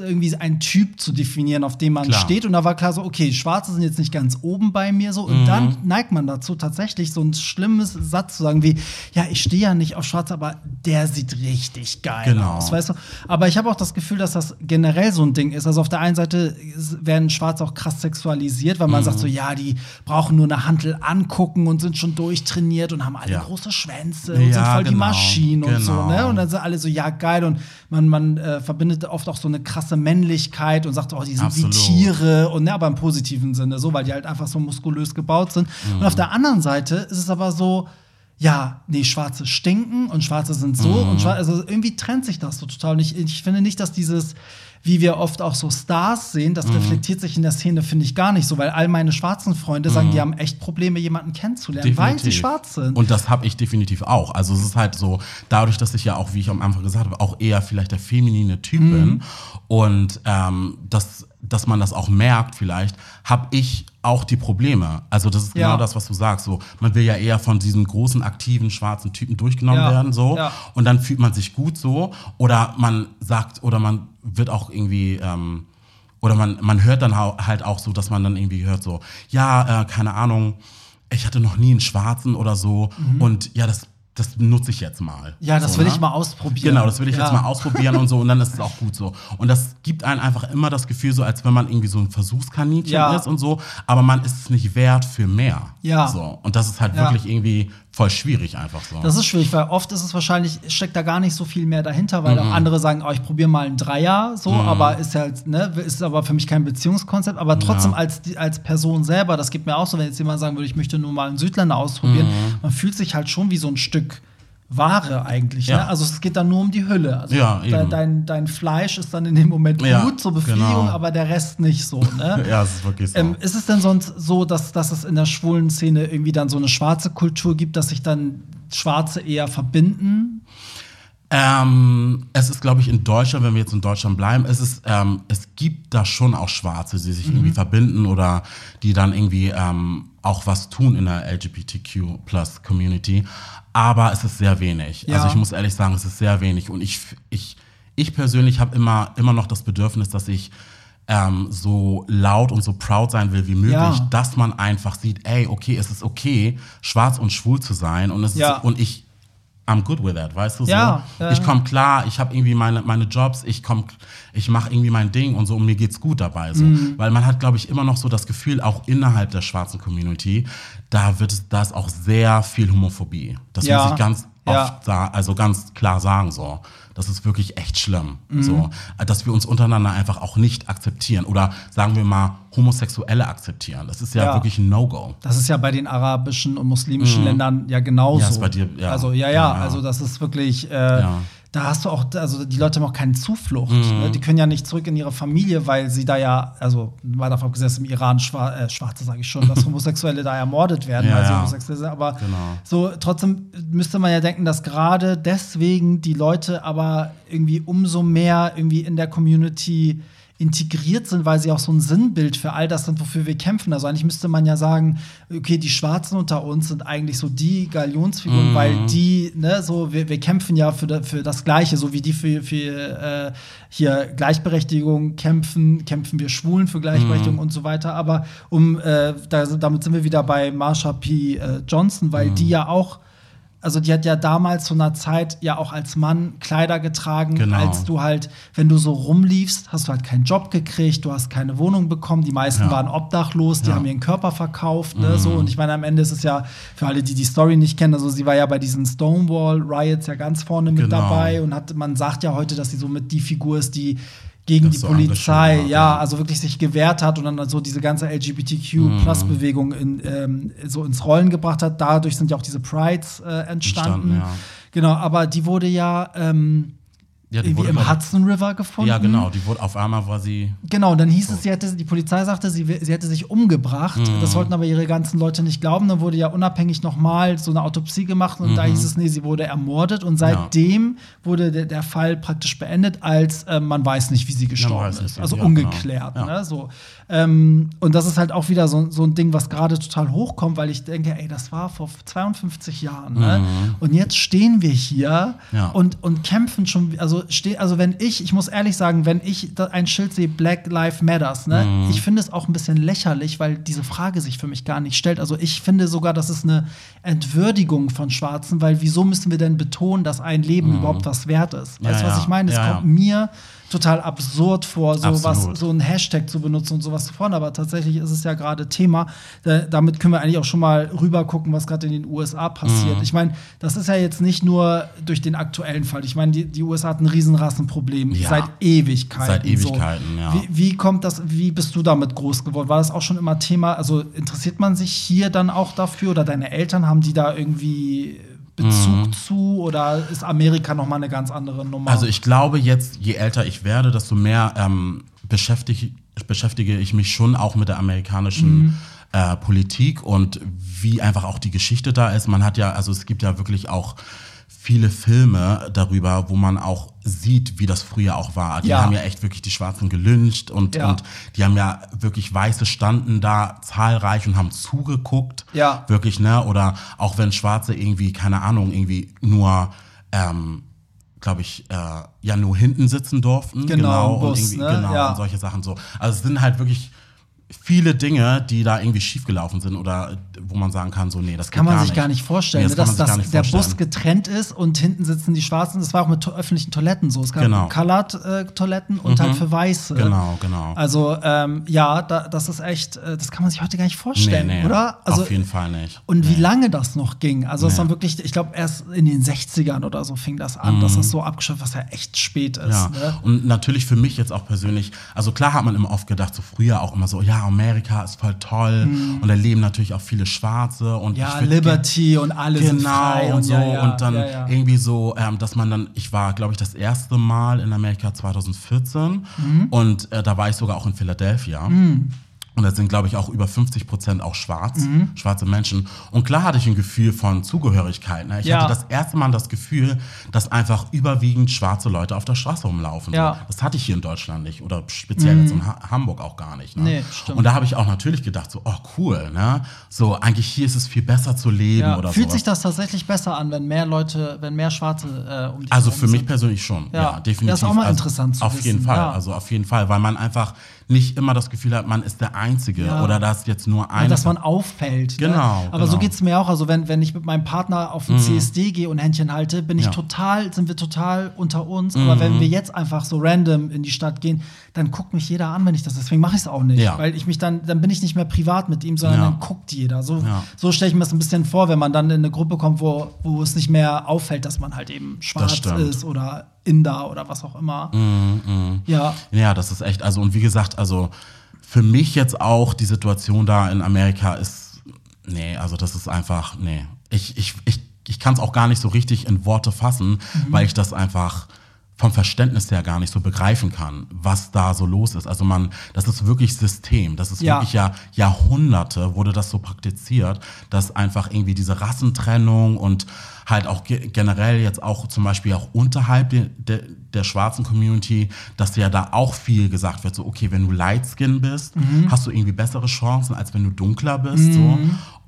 irgendwie einen Typ zu definieren, auf dem man Klar. steht. Und da war klar so, okay, Schwarze sind jetzt nicht ganz oben bei mir so. Und dann neigt man dazu, tatsächlich so ein schlimmes Satz zu sagen wie, ja, ich stehe ja nicht auf Schwarze, aber der sieht richtig geil Genau. aus, weißt du? Aber ich habe auch das Gefühl, dass das generell so ein Ding ist. Also auf der einen Seite werden Schwarze auch krass sexualisiert, weil man sagt so, ja, die brauchen nur eine Handel angucken und sind schon durchtrainiert und haben alle Ja. große Schwänze und Ja, sind voll die genau, Maschinen und so, genau. ne? Und dann sind alle so, ja, geil. Und man, man äh, verbindet oft auch so eine krasse Männlichkeit und sagt, oh, die sind Absolut. wie Tiere und ne, aber im positiven Sinne, so, weil die halt einfach so muskulös gebaut sind. Und auf der anderen Seite ist es aber so, ja, nee, Schwarze stinken und Schwarze sind so und Schwarze, also irgendwie trennt sich das so total. Und ich, ich finde nicht, dass dieses, wie wir oft auch so Stars sehen, das reflektiert sich in der Szene, finde ich gar nicht so, weil all meine schwarzen Freunde sagen, die haben echt Probleme, jemanden kennenzulernen, weil sie Definitiv. schwarz sind. Und das habe ich definitiv auch. Also es ist halt so, dadurch, dass ich ja auch, wie ich am Anfang gesagt habe, auch eher vielleicht der feminine Typ Mhm. bin und ähm, dass, dass man das auch merkt vielleicht, habe ich auch die Probleme. Also das ist genau Ja. das, was du sagst. So, man will ja eher von diesen großen, aktiven, schwarzen Typen durchgenommen Ja. werden. So. Ja. Und dann fühlt man sich gut so. Oder man sagt, oder man wird auch irgendwie... Ähm, oder man, man hört dann halt auch so, dass man dann irgendwie hört so, ja, äh, keine Ahnung, ich hatte noch nie einen Schwarzen oder so und ja, das, das nutze ich jetzt mal. Mhm. Ja, das so, will ne? ich mal ausprobieren. Genau, das will ich Ja. jetzt mal ausprobieren und so und dann ist es auch gut so. Und das gibt einem einfach immer das Gefühl so, als wenn man irgendwie so ein Versuchskaninchen Ja. ist und so, aber man ist es nicht wert für mehr. Ja. So. Und das ist halt Ja. wirklich irgendwie voll schwierig einfach so. Das ist schwierig, weil oft ist es wahrscheinlich, steckt da gar nicht so viel mehr dahinter, weil Mhm. auch andere sagen, oh, ich probiere mal einen Dreier, so, aber ist halt, ne, ist aber für mich kein Beziehungskonzept. Aber trotzdem Ja. als, als Person selber, das gibt mir auch so, wenn jetzt jemand sagen würde, ich möchte nur mal einen Südländer ausprobieren, Mhm. man fühlt sich halt schon wie so ein Stück Ware eigentlich. Ne? Ja. Also es geht dann nur um die Hülle. Also Ja, de dein, dein Fleisch ist dann in dem Moment gut Ja, zur Befriedigung, genau. aber der Rest nicht so. Ne? Ja, es ist wirklich so. Ähm, ist es denn sonst so, dass, dass es in der schwulen Szene irgendwie dann so eine schwarze Kultur gibt, dass sich dann Schwarze eher verbinden? Ähm, es ist, glaube ich, in Deutschland, wenn wir jetzt in Deutschland bleiben, es ist, ähm, es gibt da schon auch Schwarze, die sich irgendwie verbinden oder die dann irgendwie ähm, auch was tun in der LGBTQ plus Community. Aber es ist sehr wenig. Ja. Also ich muss ehrlich sagen, es ist sehr wenig. Und ich, ich, ich persönlich habe immer, immer noch das Bedürfnis, dass ich ähm, so laut und so proud sein will wie möglich, Ja. dass man einfach sieht, ey, okay, es ist okay, schwarz und schwul zu sein. Und es Ja. ist, und ich I'm good with that, weißt du so? Ja, ja. Ich komme klar, ich habe irgendwie meine, meine Jobs, ich komm, ich mache irgendwie mein Ding und so und mir geht's gut dabei so, Mhm. weil man hat glaube ich immer noch so das Gefühl auch innerhalb der schwarzen Community, da wird es da ist auch sehr viel Homophobie. Das Ja, muss ich ganz ja. oft sa- also ganz klar sagen so. Das ist wirklich echt schlimm, Mhm. so, dass wir uns untereinander einfach auch nicht akzeptieren oder sagen wir mal Homosexuelle akzeptieren. Das ist ja, Ja. wirklich ein No-Go. Das ist ja bei den arabischen und muslimischen Ländern ja genauso. Mhm. Ja, ist bei dir- ja. Also ja, ja, Ja, ja. also das ist wirklich, äh. Mhm. Da hast du auch, also die Leute haben auch keine Zuflucht. Ne? Die können ja nicht zurück in ihre Familie, weil sie da ja, also mal davon abgesehen, im Iran Schwa äh, Schwarze, sage ich schon, dass Homosexuelle da ermordet werden, Ja, weil sie ja. homosexuell sind. Aber Genau. so trotzdem müsste man ja denken, dass gerade deswegen die Leute aber irgendwie umso mehr irgendwie in der Community integriert sind, weil sie auch so ein Sinnbild für all das sind, wofür wir kämpfen. Also eigentlich müsste man ja sagen, okay, die Schwarzen unter uns sind eigentlich so die Galionsfiguren, weil die, ne, so, wir, wir kämpfen ja für, da- für das Gleiche, so wie die für, für äh, hier Gleichberechtigung kämpfen, kämpfen wir Schwulen für Gleichberechtigung und so weiter. Aber um, äh, da, damit sind wir wieder bei Marsha P. Äh, Johnson, weil die ja auch also die hat ja damals zu einer Zeit ja auch als Mann Kleider getragen, Genau. als du halt, wenn du so rumliefst, hast du halt keinen Job gekriegt, du hast keine Wohnung bekommen, die meisten Ja. waren obdachlos, die Ja. Mhm. haben ihren Körper verkauft, ne, so und ich meine am Ende ist es ja für alle, die die Story nicht kennen, also sie war ja bei diesen Stonewall Riots ja ganz vorne mit Genau. dabei und hat man sagt ja heute, dass sie so mit die Figur ist, die gegen die so Polizei, ja, also wirklich sich gewehrt hat und dann so diese ganze Mhm. LGBTQ-Plus-Bewegung in, ähm, so ins Rollen gebracht hat. Dadurch sind ja auch diese Prides äh, entstanden. Entstanden, ja. Genau, aber die wurde ja ähm, Ja, die wurde, im Hudson River gefunden. Ja, genau. Die wurde auf einmal war sie. Genau, dann hieß es, sie hätte, die Polizei sagte, sie, sie hätte sich umgebracht. Mhm. Das wollten aber ihre ganzen Leute nicht glauben. Dann wurde ja unabhängig nochmal so eine Autopsie gemacht und da hieß es, nee, sie wurde ermordet. Und seitdem wurde der, der Fall praktisch beendet, als äh, man weiß nicht, wie sie gestorben weiß nicht, ist. wie- Also ja, ungeklärt. genau. Ja. Ne? So. Ähm, und das ist halt auch wieder so, so ein Ding, was gerade total hochkommt, weil ich denke, ey, das war vor 52 Jahren. Ne? Und jetzt stehen wir hier Mhm. Ja. und, und kämpfen schon, also steh, also wenn ich, ich muss ehrlich sagen, wenn ich ein Schild sehe, Black Lives Matters, ne, Mhm. ich finde es auch ein bisschen lächerlich, weil diese Frage sich für mich gar nicht stellt. Also ich finde sogar, das ist eine Entwürdigung von Schwarzen, weil wieso müssen wir denn betonen, dass ein Leben überhaupt was wert ist? Weißt du, Mhm. Ja, was ich meine? Es Ja, kommt mir total absurd vor, so was, so ein Hashtag zu benutzen und sowas zu fordern, aber tatsächlich ist es ja gerade Thema. Da, damit können wir eigentlich auch schon mal rüber gucken, was gerade in den USA passiert. Mhm. Ich meine, das ist ja jetzt nicht nur durch den aktuellen Fall. Ich meine, die, die USA hat ein Riesenrassenproblem Ja. seit Ewigkeiten. Seit Ewigkeiten, so. ja. Wie, wie kommt das, wie bist du damit groß geworden? War das auch schon immer Thema? Also interessiert man sich hier dann auch dafür oder deine Eltern haben die da irgendwie Bezug zu oder ist Amerika noch mal eine ganz andere Nummer? Also ich glaube jetzt, je älter ich werde, desto mehr ähm, beschäftige, beschäftige ich mich schon auch mit der amerikanischen äh, Politik und wie einfach auch die Geschichte da ist. Man hat ja, also es gibt ja wirklich auch viele Filme darüber, wo man auch sieht, wie das früher auch war. Die Ja. haben ja echt wirklich die Schwarzen gelyncht und, Ja. und die haben ja wirklich Weiße standen da zahlreich und haben zugeguckt. Ja. Wirklich, ne? Oder auch wenn Schwarze irgendwie, keine Ahnung, irgendwie nur ähm, glaube ich, äh, ja nur hinten sitzen durften. Genau, und Bus, irgendwie, ne? genau, Ja. und solche Sachen so. Also es sind halt wirklich viele Dinge, die da irgendwie schiefgelaufen sind oder wo man sagen kann, so, nee, das kann geht man gar sich nicht. gar nicht vorstellen, Nee, ne, das dass, kann dass nicht der Bus getrennt ist und hinten sitzen die Schwarzen. Das war auch mit to öffentlichen Toiletten so. Es gab Genau. Colored-Toiletten und halt für Weiße. Genau, genau. Also ähm, ja, da, das ist echt, äh, das kann man sich heute gar nicht vorstellen, nee, nee, oder? Also auf jeden Fall nicht. und wie lange das noch ging. Also es Nee. war wirklich, ich glaube erst in den 60ern oder so fing das an, dass das so abgeschafft, was ja echt spät ist. Mhm. Ja, Ne? und natürlich für mich jetzt auch persönlich, also klar hat man immer oft gedacht, so früher auch immer so, ja, ja, Amerika ist voll toll mhm. und da leben natürlich auch viele Schwarze und ja, Liberty und alles genau und so ja, ja, und dann irgendwie so, ähm, dass man dann, ich war, glaube ich, das erste Mal in Amerika 2014 mhm. und äh, da war ich sogar auch in Philadelphia. Mhm. Und da sind, glaube ich, auch über 50 Prozent auch schwarz, mhm. schwarze Menschen. Und klar hatte ich ein Gefühl von Zugehörigkeit. Ne? Ich ja. hatte das erste Mal das Gefühl, dass einfach überwiegend schwarze Leute auf der Straße rumlaufen. Ja. So. Das hatte ich hier in Deutschland nicht oder speziell mhm. jetzt in ha Hamburg auch gar nicht. Ne? Nee. Und da habe ich auch natürlich gedacht, so, oh cool, ne? So, eigentlich hier ist es viel besser zu leben ja. oder so. Fühlt sowas. sich das tatsächlich besser an, wenn mehr Leute, wenn mehr Schwarze äh, um die Also für mich persönlich schon, ja, definitiv. Das ist auch mal also, interessant zu Auf wissen. jeden Fall, also auf jeden Fall, weil man einfach nicht immer das Gefühl hat, man ist der Einzige ja. oder dass jetzt nur einer. Ja, dass man auffällt. Ne? Genau. Ne? Aber genau. so geht es mir auch. Also wenn, wenn ich mit meinem Partner auf den mhm. CSD gehe und Händchen halte, bin ich ja. total, sind wir total unter uns. Mhm. Aber wenn wir jetzt einfach so random in die Stadt gehen, dann guckt mich jeder an, wenn ich das. Deswegen mache ich es auch nicht. Ja. Weil ich mich dann, dann bin ich nicht mehr privat mit ihm, sondern dann guckt jeder. So, so stelle ich mir das ein bisschen vor, wenn man dann in eine Gruppe kommt, wo, wo es nicht mehr auffällt, dass man halt eben schwarz ist oder Inder oder was auch immer. Mm, mm. Ja. Ja, das ist echt, also und wie gesagt, also für mich jetzt auch die Situation da in Amerika ist, nee, also das ist einfach, nee. Ich, ich, ich, ich kann es auch gar nicht so richtig in Worte fassen, mhm. weil ich das einfach vom Verständnis her gar nicht so begreifen kann, was da so los ist. Also man, das ist wirklich System. Das ist ja. wirklich ja Jahrhunderte wurde das so praktiziert, dass einfach irgendwie diese Rassentrennung und halt auch generell jetzt auch zum Beispiel auch unterhalb de, de, der schwarzen Community, dass ja da auch viel gesagt wird, so okay, wenn du Light Skin bist, mhm. hast du irgendwie bessere Chancen, als wenn du dunkler bist. Mhm. So.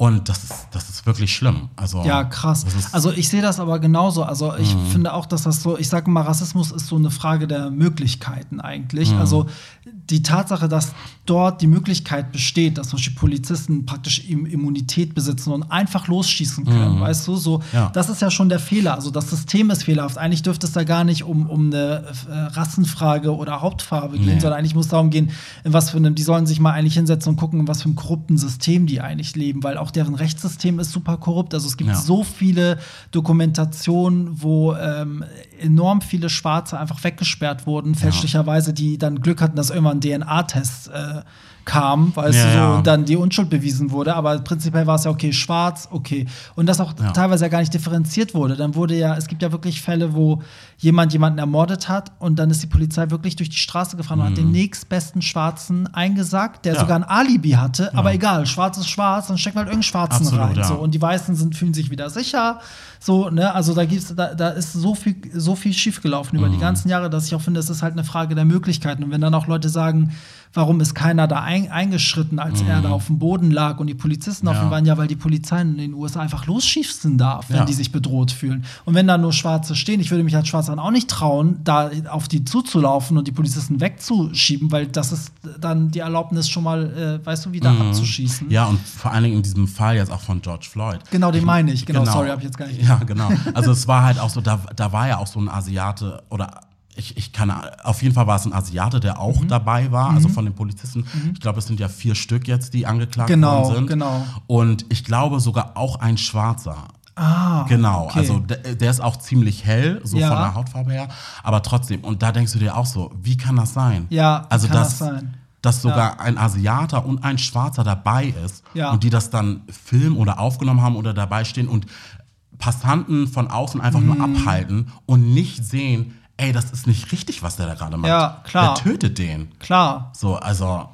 Und das ist, das ist wirklich schlimm. Also, ja, krass. Also ich sehe das aber genauso. Also ich mhm. finde auch, dass das so, ich sage mal, Rassismus ist so eine Frage der Möglichkeiten eigentlich. Mhm. Also die Tatsache, dass dort die Möglichkeit besteht, dass zum Beispiel Polizisten praktisch Immunität besitzen und einfach losschießen können, mhm. weißt du, so, ja. das ist ja schon der Fehler. Also das System ist fehlerhaft. Eigentlich dürfte es da gar nicht um, um eine äh, Rassenfrage oder Hauptfarbe gehen, nee. sondern eigentlich muss es darum gehen, in was für einem, die sollen sich mal eigentlich hinsetzen und gucken, in was für einem korrupten System die eigentlich leben, weil auch deren Rechtssystem ist super korrupt. Also es gibt ja. so viele Dokumentationen, wo ähm, enorm viele Schwarze einfach weggesperrt wurden, fälschlicherweise, die dann Glück hatten, dass irgendwann DNA-Test äh, kam, weißt ja, du, so, ja. und dann die Unschuld bewiesen wurde. Aber prinzipiell war es ja okay, schwarz, okay. Und das auch ja. teilweise ja gar nicht differenziert wurde. Dann wurde ja, es gibt ja wirklich Fälle, wo jemand jemanden ermordet hat und dann ist die Polizei wirklich durch die Straße gefahren mhm. und hat den mhm. nächstbesten Schwarzen eingesagt, der sogar ein Alibi hatte. Aber egal, schwarz ist schwarz, dann steckt halt irgendeinen Schwarzen Absolut, rein. So. Und die Weißen sind, fühlen sich wieder sicher. So, ne, also da gibt's, da, da ist so viel, so viel schiefgelaufen mhm. über die mhm. ganzen Jahre, dass ich auch finde, es ist halt eine Frage der Möglichkeiten. Und wenn dann auch Leute sagen, warum ist keiner da ein, eingeschritten, als mhm. er da auf dem Boden lag und die Polizisten ja. auf ihm waren, ja, weil die Polizei in den USA einfach losschießen darf, wenn ja. die sich bedroht fühlen. Und wenn da nur Schwarze stehen, ich würde mich als Schwarzer auch nicht trauen, da auf die zuzulaufen und die Polizisten wegzuschieben, weil das ist dann die Erlaubnis schon mal, äh, weißt du, wieder mhm. abzuschießen. Ja, und vor allen Dingen in diesem Fall jetzt auch von George Floyd. Genau, den meine ich. Genau, genau, sorry, habe ich jetzt gar nicht. Ja, genau. Also es war halt auch so, da, da war ja auch so ein Asiate oder ich, ich kann, auf jeden Fall war es ein Asiate, der auch mhm. dabei war, also mhm. von den Polizisten. Mhm. Ich glaube, es sind ja vier Stück jetzt, die angeklagt genau, worden sind. Genau. Und ich glaube sogar auch ein Schwarzer. Ah, genau, okay. also der, der, ist auch ziemlich hell, so ja. von der Hautfarbe her, aber trotzdem, und da denkst du dir auch so, wie kann das sein? Ja, also kann das, das sein? dass sogar ja. ein Asiater und ein Schwarzer dabei ist ja. und die das dann filmen oder aufgenommen haben oder dabei stehen und Passanten von außen einfach nur mhm. abhalten und nicht sehen, ey, das ist nicht richtig, was der da gerade macht. Ja, klar. Der tötet den. Klar. So, also.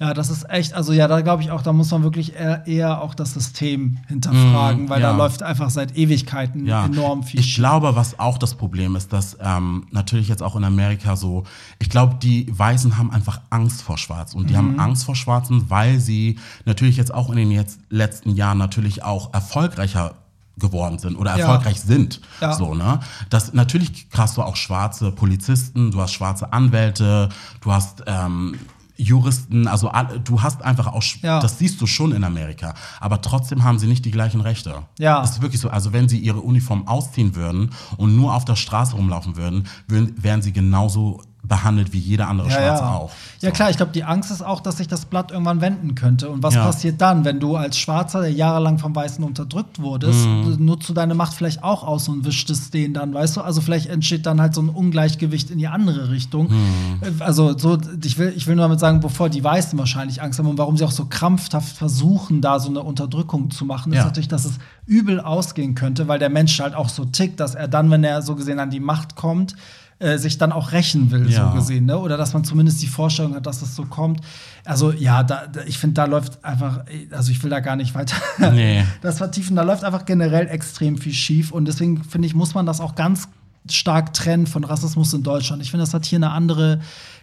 Ja, das ist echt, also ja, da glaube ich auch, da muss man wirklich eher, eher auch das System hinterfragen, mm, weil ja. da läuft einfach seit Ewigkeiten ja. enorm viel. Ich glaube, was auch das Problem ist, dass ähm, natürlich jetzt auch in Amerika so, ich glaube, die Weißen haben einfach Angst vor Schwarz und die mhm. haben Angst vor Schwarzen, weil sie natürlich jetzt auch in den jetzt letzten Jahren natürlich auch erfolgreicher geworden sind oder erfolgreich ja. sind. Ja. So, ne? Das, natürlich hast du auch schwarze Polizisten, du hast schwarze Anwälte, du hast ähm, Juristen, also du hast einfach auch, ja. das siehst du schon in Amerika, aber trotzdem haben sie nicht die gleichen Rechte. Ja. Das ist wirklich so, also wenn sie ihre Uniform ausziehen würden und nur auf der Straße rumlaufen würden, würden wären sie genauso behandelt wie jeder andere Ja, Schwarze ja. auch. Ja So. klar, ich glaube, die Angst ist auch, dass sich das Blatt irgendwann wenden könnte. Und was Ja. passiert dann, wenn du als Schwarzer, der jahrelang vom Weißen unterdrückt wurdest, Mhm. nutzt du deine Macht vielleicht auch aus und wischst es denen dann, weißt du? Also vielleicht entsteht dann halt so ein Ungleichgewicht in die andere Richtung. Mhm. Äh, Also so, ich will, ich will nur damit sagen, bevor die Weißen wahrscheinlich Angst haben und warum sie auch so krampfhaft versuchen, da so eine Unterdrückung zu machen, ist Ja. natürlich, dass es übel ausgehen könnte, weil der Mensch halt auch so tickt, dass er dann, wenn er so gesehen an die Macht kommt, äh, sich dann auch rächen will, Ja. so gesehen, ne? Oder dass man zumindest die Vorstellung hat, dass es so kommt. Also ja, da, ich finde, da läuft einfach, also ich will da gar nicht weiter Nee. das vertiefen. Da läuft einfach generell extrem viel schief und deswegen finde ich, muss man das auch ganz stark trennen von Rassismus in Deutschland. Ich finde, das hat hier eine andere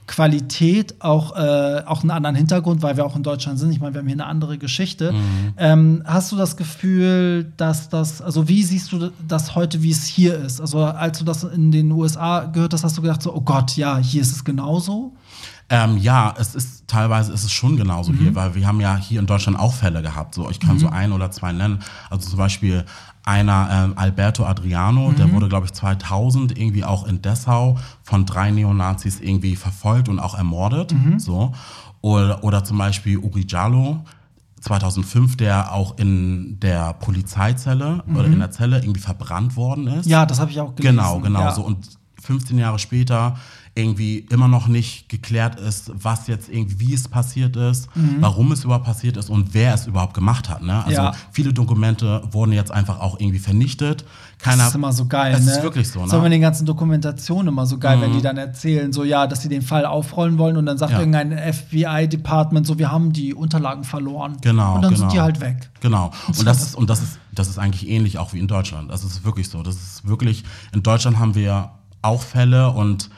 Qualität, auch, äh, auch einen anderen Hintergrund, weil wir auch in Deutschland sind. Ich meine, wir haben hier eine andere Geschichte. Ähm, hast du das Gefühl, dass das, also wie siehst du das heute, wie es hier ist? Also als du das in den USA gehört hast, hast du gedacht so, oh Gott, ja, hier ist es genauso? Ähm, ja, es ist teilweise ist es schon genauso hier, weil wir haben ja hier in Deutschland auch Fälle gehabt. So, ich kann so ein oder zwei nennen. Also zum Beispiel einer ähm, Alberto Adriano, der wurde glaube ich 2000 irgendwie auch in Dessau von drei Neonazis irgendwie verfolgt und auch ermordet. So oder, oder zum Beispiel Uri Jallo. 2005, der auch in der Polizeizelle oder in der Zelle irgendwie verbrannt worden ist. Ja, das habe ich auch gelesen. Genau, genau. Ja. So. Und 15 Jahre später irgendwie immer noch nicht geklärt ist, was jetzt irgendwie, wie es passiert ist, warum es überhaupt passiert ist und wer es überhaupt gemacht hat. Ne? Also Ja. viele Dokumente wurden jetzt einfach auch irgendwie vernichtet. Keiner, Das ist immer so geil, Es ne? ist wirklich so, Das ist auch in ne? den ganzen Dokumentationen immer so geil, wenn die dann erzählen, so ja, dass sie den Fall aufrollen wollen und dann sagt Ja. irgendein FBI-Department so, wir haben die Unterlagen verloren. Genau, Und dann genau. sind die halt weg. Genau. Und das ist, und das ist, das ist eigentlich ähnlich auch wie in Deutschland. Das ist wirklich so. Das ist wirklich, in Deutschland haben wir auch Fälle und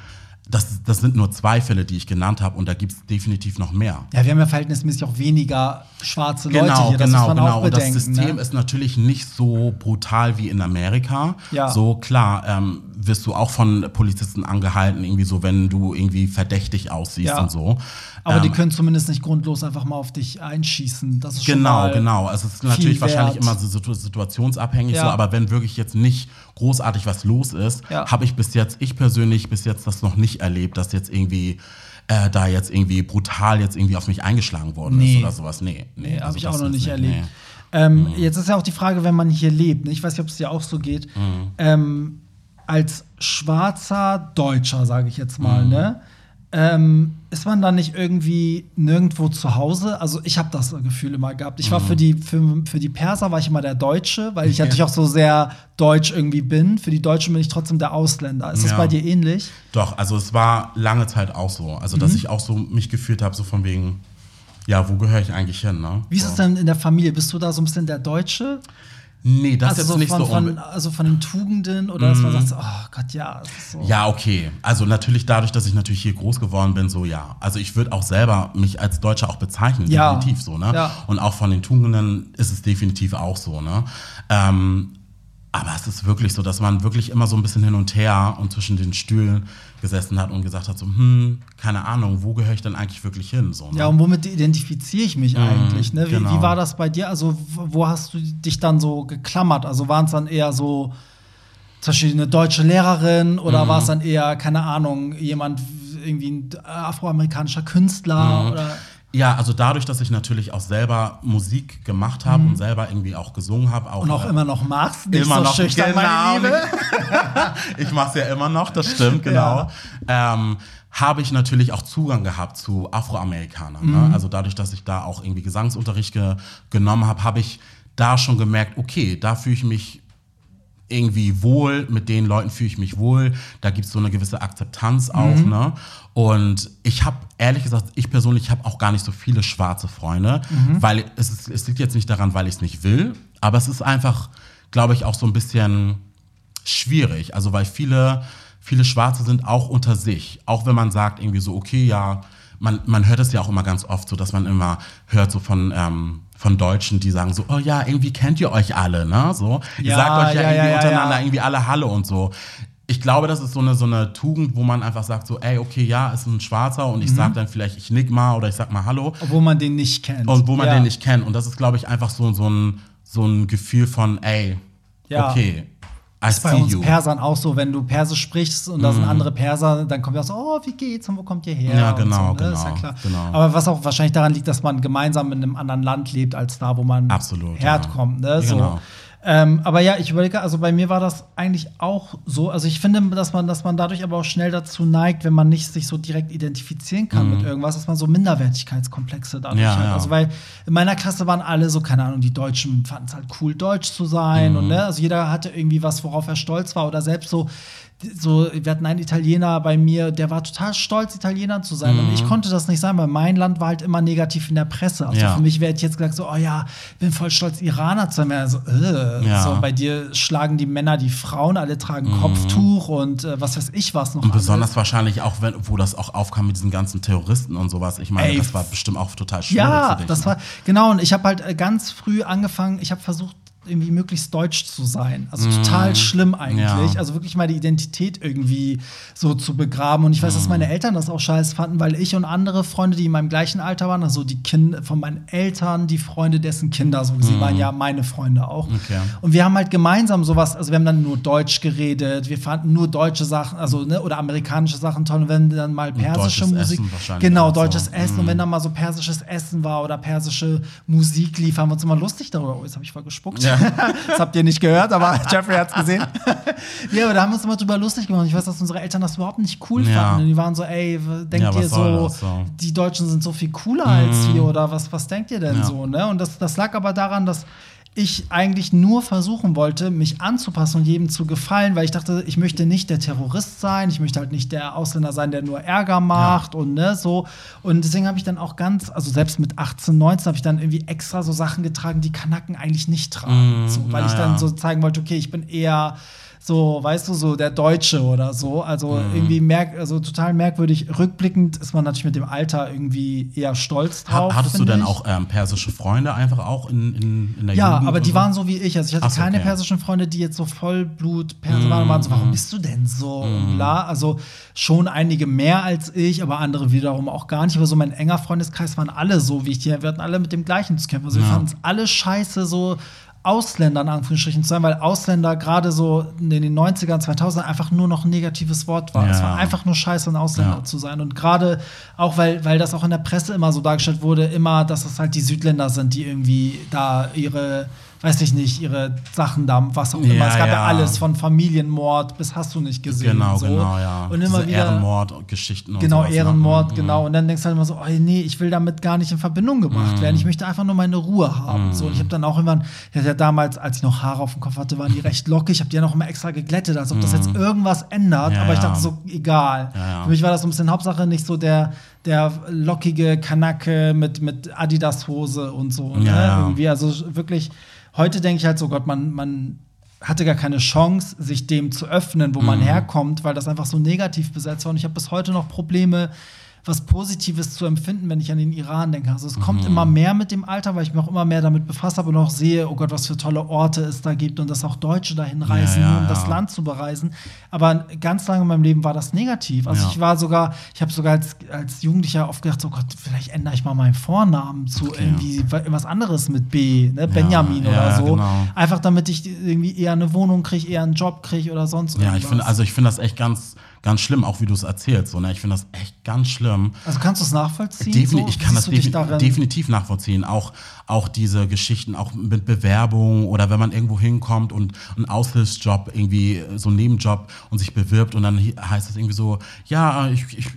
das, das sind nur zwei Fälle, die ich genannt habe und da gibt es definitiv noch mehr. Ja, wir haben ja verhältnismäßig auch weniger schwarze Leute Genau, hier, das genau, muss man genau. auch Und das bedenken. System ne? ist natürlich nicht so brutal wie in Amerika. Ja. So klar, ähm, wirst du auch von Polizisten angehalten, irgendwie so, wenn du irgendwie verdächtig aussiehst Ja. und so. Aber die Ähm, können zumindest nicht grundlos einfach mal auf dich einschießen. Das ist Genau, genau. Also es ist natürlich viel wahrscheinlich wert. immer so situ situationsabhängig, Ja. so, aber wenn wirklich jetzt nicht großartig was los ist, Ja. habe ich bis jetzt, ich persönlich bis jetzt das noch nicht erlebt, dass jetzt irgendwie äh, da jetzt irgendwie brutal jetzt irgendwie auf mich eingeschlagen worden Nee. ist oder sowas. Nee, nee, Nee, habe also ich auch noch nicht erlebt. nee. Ähm, Jetzt ist ja auch die Frage, wenn man hier lebt, ne? ich weiß nicht, ob es dir auch so geht, Mhm. ähm, als schwarzer Deutscher, sage ich jetzt mal, Mhm. ne? Ähm, ist man dann nicht irgendwie nirgendwo zu Hause? Also ich habe das Gefühl immer gehabt. Ich war Mhm. für die für, für die Perser war ich immer der Deutsche, weil ich natürlich auch so sehr deutsch irgendwie bin. Für die Deutschen bin ich trotzdem der Ausländer. Ist das Ja. bei dir ähnlich? Doch, also es war lange Zeit auch so. Also, Mhm. dass ich auch so mich gefühlt habe, so von wegen, ja, wo gehöre ich eigentlich hin, ne? Wie ist so. es denn in der Familie? Bist du da so ein bisschen der Deutsche? Nee, das also jetzt so nicht von, so von, also von den Tugenden oder dass man sagt, so, oh Gott, ja, das ist so. Ja, okay. Also natürlich dadurch, dass ich natürlich hier groß geworden bin, so ja. Also ich würde auch selber mich als Deutscher auch bezeichnen, Ja. definitiv so, ne? Ja. Und auch von den Tugenden ist es definitiv auch so, ne? Ähm, aber es ist wirklich so, dass man wirklich immer so ein bisschen hin und her und zwischen den Stühlen gesessen hat und gesagt hat, so, hm, keine Ahnung, wo gehöre ich denn eigentlich wirklich hin? So, ne? Ja, und womit identifiziere ich mich eigentlich? Ne? Wie, genau. wie war das bei dir? Also, wo hast du dich dann so geklammert? Also, waren es dann eher so zum Beispiel eine deutsche Lehrerin oder Mhm. war es dann eher, keine Ahnung, jemand, irgendwie ein afroamerikanischer Künstler? Mhm. Oder? Ja, also dadurch, dass ich natürlich auch selber Musik gemacht habe und selber irgendwie auch gesungen habe. Mhm. Und auch äh, immer noch machst? Nicht immer so noch schüchtern, genau. meine Liebe? ich mache es ja immer noch, das stimmt, genau. Ähm, habe ich natürlich auch Zugang gehabt zu Afroamerikanern. Mhm. Ne? Also dadurch, dass ich da auch irgendwie Gesangsunterricht ge genommen habe, habe ich da schon gemerkt, okay, da fühle ich mich irgendwie wohl, mit den Leuten fühle ich mich wohl, da gibt es so eine gewisse Akzeptanz auch, Mhm. ne? Und ich habe, ehrlich gesagt, ich persönlich habe auch gar nicht so viele schwarze Freunde, Mhm. weil es, ist, es liegt jetzt nicht daran, weil ich es nicht will, aber es ist einfach, glaube ich, auch so ein bisschen schwierig. Also weil viele, viele Schwarze sind auch unter sich. Auch wenn man sagt irgendwie so, okay, ja, man, man hört es ja auch immer ganz oft so, dass man immer hört so von, ähm, von Deutschen, die sagen so, oh ja, irgendwie kennt ihr euch alle, ne? So, ihr Ja, sagt euch ja, ja, irgendwie ja, untereinander irgendwie alle Halle und so. Ich glaube, das ist so eine, so eine Tugend, wo man einfach sagt so, ey, okay, ja, ist ein Schwarzer und ich Mhm. sag dann vielleicht, ich nick mal oder ich sag mal Hallo. Obwohl man den nicht kennt. Und wo man den nicht kennt. Und das ist, glaube ich, einfach so, so, ein, so ein Gefühl von, ey, Ja. Okay, ist bei uns. Persern auch so, wenn du Persisch sprichst und da sind mhm. andere Perser, dann kommt ja so, oh, wie geht's und wo kommt ihr her? Ja, genau, so, ne? genau, ja genau. Aber was auch wahrscheinlich daran liegt, dass man gemeinsam in einem anderen Land lebt, als da, wo man Absolut, herkommt. Ne? So. Genau. Ähm, aber ja, ich überlege, also bei mir war das eigentlich auch so. Also ich finde, dass man, dass man dadurch aber auch schnell dazu neigt, wenn man nicht sich so direkt identifizieren kann mhm. mit irgendwas, dass man so Minderwertigkeitskomplexe dadurch ja, hat. Ja. Also weil in meiner Klasse waren alle so, keine Ahnung, die Deutschen fanden es halt cool, deutsch zu sein. Mhm. Und ne, also jeder hatte irgendwie was, worauf er stolz war. Oder selbst so so, wir hatten einen Italiener bei mir, der war total stolz, Italiener zu sein. Mhm. Und ich mhm. konnte das nicht sein, weil mein Land war halt immer negativ in der Presse. Also ja. für mich wäre ich jetzt gesagt, so, oh ja, bin voll stolz, Iraner zu sein. Also, äh, ja. so, bei dir schlagen die Männer die Frauen, alle tragen mhm. Kopftuch und äh, was weiß ich was noch. Und besonders alles. wahrscheinlich auch, wenn, wo das auch aufkam mit diesen ganzen Terroristen und sowas. Ich meine, Ey, das war bestimmt auch total schwierig. Ja, das ne? war, genau. Und ich habe halt äh, ganz früh angefangen, ich habe versucht, irgendwie möglichst deutsch zu sein. Also mm. total schlimm eigentlich. Ja. Also wirklich mal die Identität irgendwie so zu begraben. Und ich weiß, mm. dass meine Eltern das auch scheiß fanden, weil ich und andere Freunde, die in meinem gleichen Alter waren, also die Kinder von meinen Eltern, die Freunde dessen Kinder, so sie mm. waren ja meine Freunde auch. Okay. Und wir haben halt gemeinsam sowas, also wir haben dann nur Deutsch geredet, wir fanden nur deutsche Sachen, also ne, oder amerikanische Sachen toll. Und wenn dann mal persische Musik, genau, deutsches so. Essen. Und wenn dann mal so persisches Essen war oder persische Musik lief, haben wir uns immer lustig darüber. Oh, jetzt habe ich voll gespuckt. Ja. das habt ihr nicht gehört, aber Jeffrey hat es gesehen. ja, aber da haben wir uns immer drüber lustig gemacht. Ich weiß, dass unsere Eltern das überhaupt nicht cool ja. fanden. Und die waren so, ey, denkt ja, ihr so, so, die Deutschen sind so viel cooler mhm. als wir oder was, was denkt ihr denn so? Ne? Und das, das lag aber daran, dass ich eigentlich nur versuchen wollte, mich anzupassen und jedem zu gefallen, weil ich dachte, ich möchte nicht der Terrorist sein, ich möchte halt nicht der Ausländer sein, der nur Ärger macht ja. und ne, so. Und deswegen habe ich dann auch ganz, also selbst mit 18, 19 habe ich dann irgendwie extra so Sachen getragen, die Kanaken eigentlich nicht tragen. Mm, so, weil ich dann ja. so zeigen wollte, okay, ich bin eher so, weißt du, so der Deutsche oder so. Also mhm. irgendwie merk, also total merkwürdig. Rückblickend ist man natürlich mit dem Alter irgendwie eher stolz drauf. Hattest du denn auch ähm, persische Freunde einfach auch in, in, in der ja, Jugend? Ja, aber die so? waren so wie ich. Also ich hatte so, keine okay. persischen Freunde, die jetzt so Vollblut Perser waren und waren so, warum mhm. bist du denn so? Mhm. Bla. Also schon einige mehr als ich, aber andere wiederum auch gar nicht. Aber so mein enger Freundeskreis waren alle so wie ich. Die, wir hatten alle mit dem gleichen zu kämpfen. Also wir Ja. fanden es alle scheiße, so Ausländer in Anführungsstrichen zu sein, weil Ausländer gerade so in den 90ern, 2000 einfach nur noch ein negatives Wort war. Ja. Es war einfach nur scheiße, ein Ausländer Ja. zu sein. Und gerade auch, weil, weil das auch in der Presse immer so dargestellt wurde, immer, dass es halt die Südländer sind, die irgendwie da ihre weiß ich nicht, ihre Sachen da, was auch immer. Ja, es gab ja. ja. alles von Familienmord bis hast du nicht gesehen. Genau, so. genau, ja. Und immer Diese wieder Ehrenmord-Geschichten und Genau, sowas, ne? Ehrenmord, Mhm. genau. Und dann denkst du halt immer so, oh nee, ich will damit gar nicht in Verbindung gebracht Mhm. werden. Ich möchte einfach nur meine Ruhe haben. Mhm. So, und ich habe dann auch irgendwann, ja damals, als ich noch Haare auf dem Kopf hatte, waren die recht lockig. Ich habe die ja noch immer extra geglättet, als ob das jetzt irgendwas ändert. Mhm. Ja, Aber ich dachte so, egal. Für mich war das so ein bisschen Hauptsache nicht so der, der lockige Kanacke mit, mit Adidas-Hose und so. Ne? Irgendwie, also wirklich, heute denke ich halt so, Gott, man, man hatte gar keine Chance, sich dem zu öffnen, wo man Mhm. herkommt, weil das einfach so negativ besetzt war. Und ich habe bis heute noch Probleme, was Positives zu empfinden, wenn ich an den Iran denke. Also es kommt Mhm. immer mehr mit dem Alter, weil ich mich auch immer mehr damit befasst habe und auch sehe, oh Gott, was für tolle Orte es da gibt und dass auch Deutsche dahin reisen, Ja, ja, um das Land zu bereisen. Aber ganz lange in meinem Leben war das negativ. Also ich war sogar, ich habe sogar als, als Jugendlicher oft gedacht, oh Gott, vielleicht ändere ich mal meinen Vornamen zu Okay. irgendwie was anderes mit B, ne? Benjamin ja, oder so. genau. Einfach damit ich irgendwie eher eine Wohnung kriege, eher einen Job kriege oder sonst Ja, ich irgendwas. finde, also ich finde das echt ganz, ganz schlimm, auch wie du es erzählst. So, ne? Ich finde das echt ganz schlimm. Also kannst du es nachvollziehen? Defini so? ich kann das defini darin? definitiv nachvollziehen. Auch, auch diese Geschichten, auch mit Bewerbung oder wenn man irgendwo hinkommt und einen Aushilfsjob, irgendwie so einen Nebenjob und sich bewirbt und dann heißt es irgendwie so, ja, ich, ich,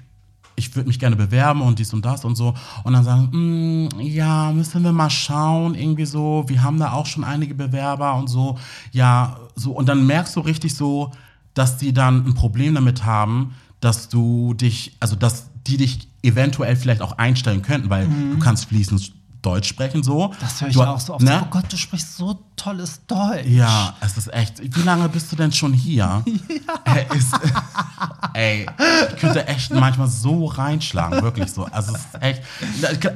ich würde mich gerne bewerben und dies und das und so. Und dann sagen, "Mm, ja, müssen wir mal schauen, irgendwie so, wir haben da auch schon einige Bewerber und so. Ja, so. Und dann merkst du richtig so, dass die dann ein Problem damit haben, dass du dich, also dass die dich eventuell vielleicht auch einstellen könnten, weil du kannst fließend Deutsch sprechen so. Mhm. Das höre ich du, auch so oft. Ne? Oh Gott, du sprichst so tolles Deutsch. Ja, es ist echt. Wie lange bist du denn schon hier? Er ist, ey, ich könnte echt manchmal so reinschlagen, wirklich so. Also es ist echt,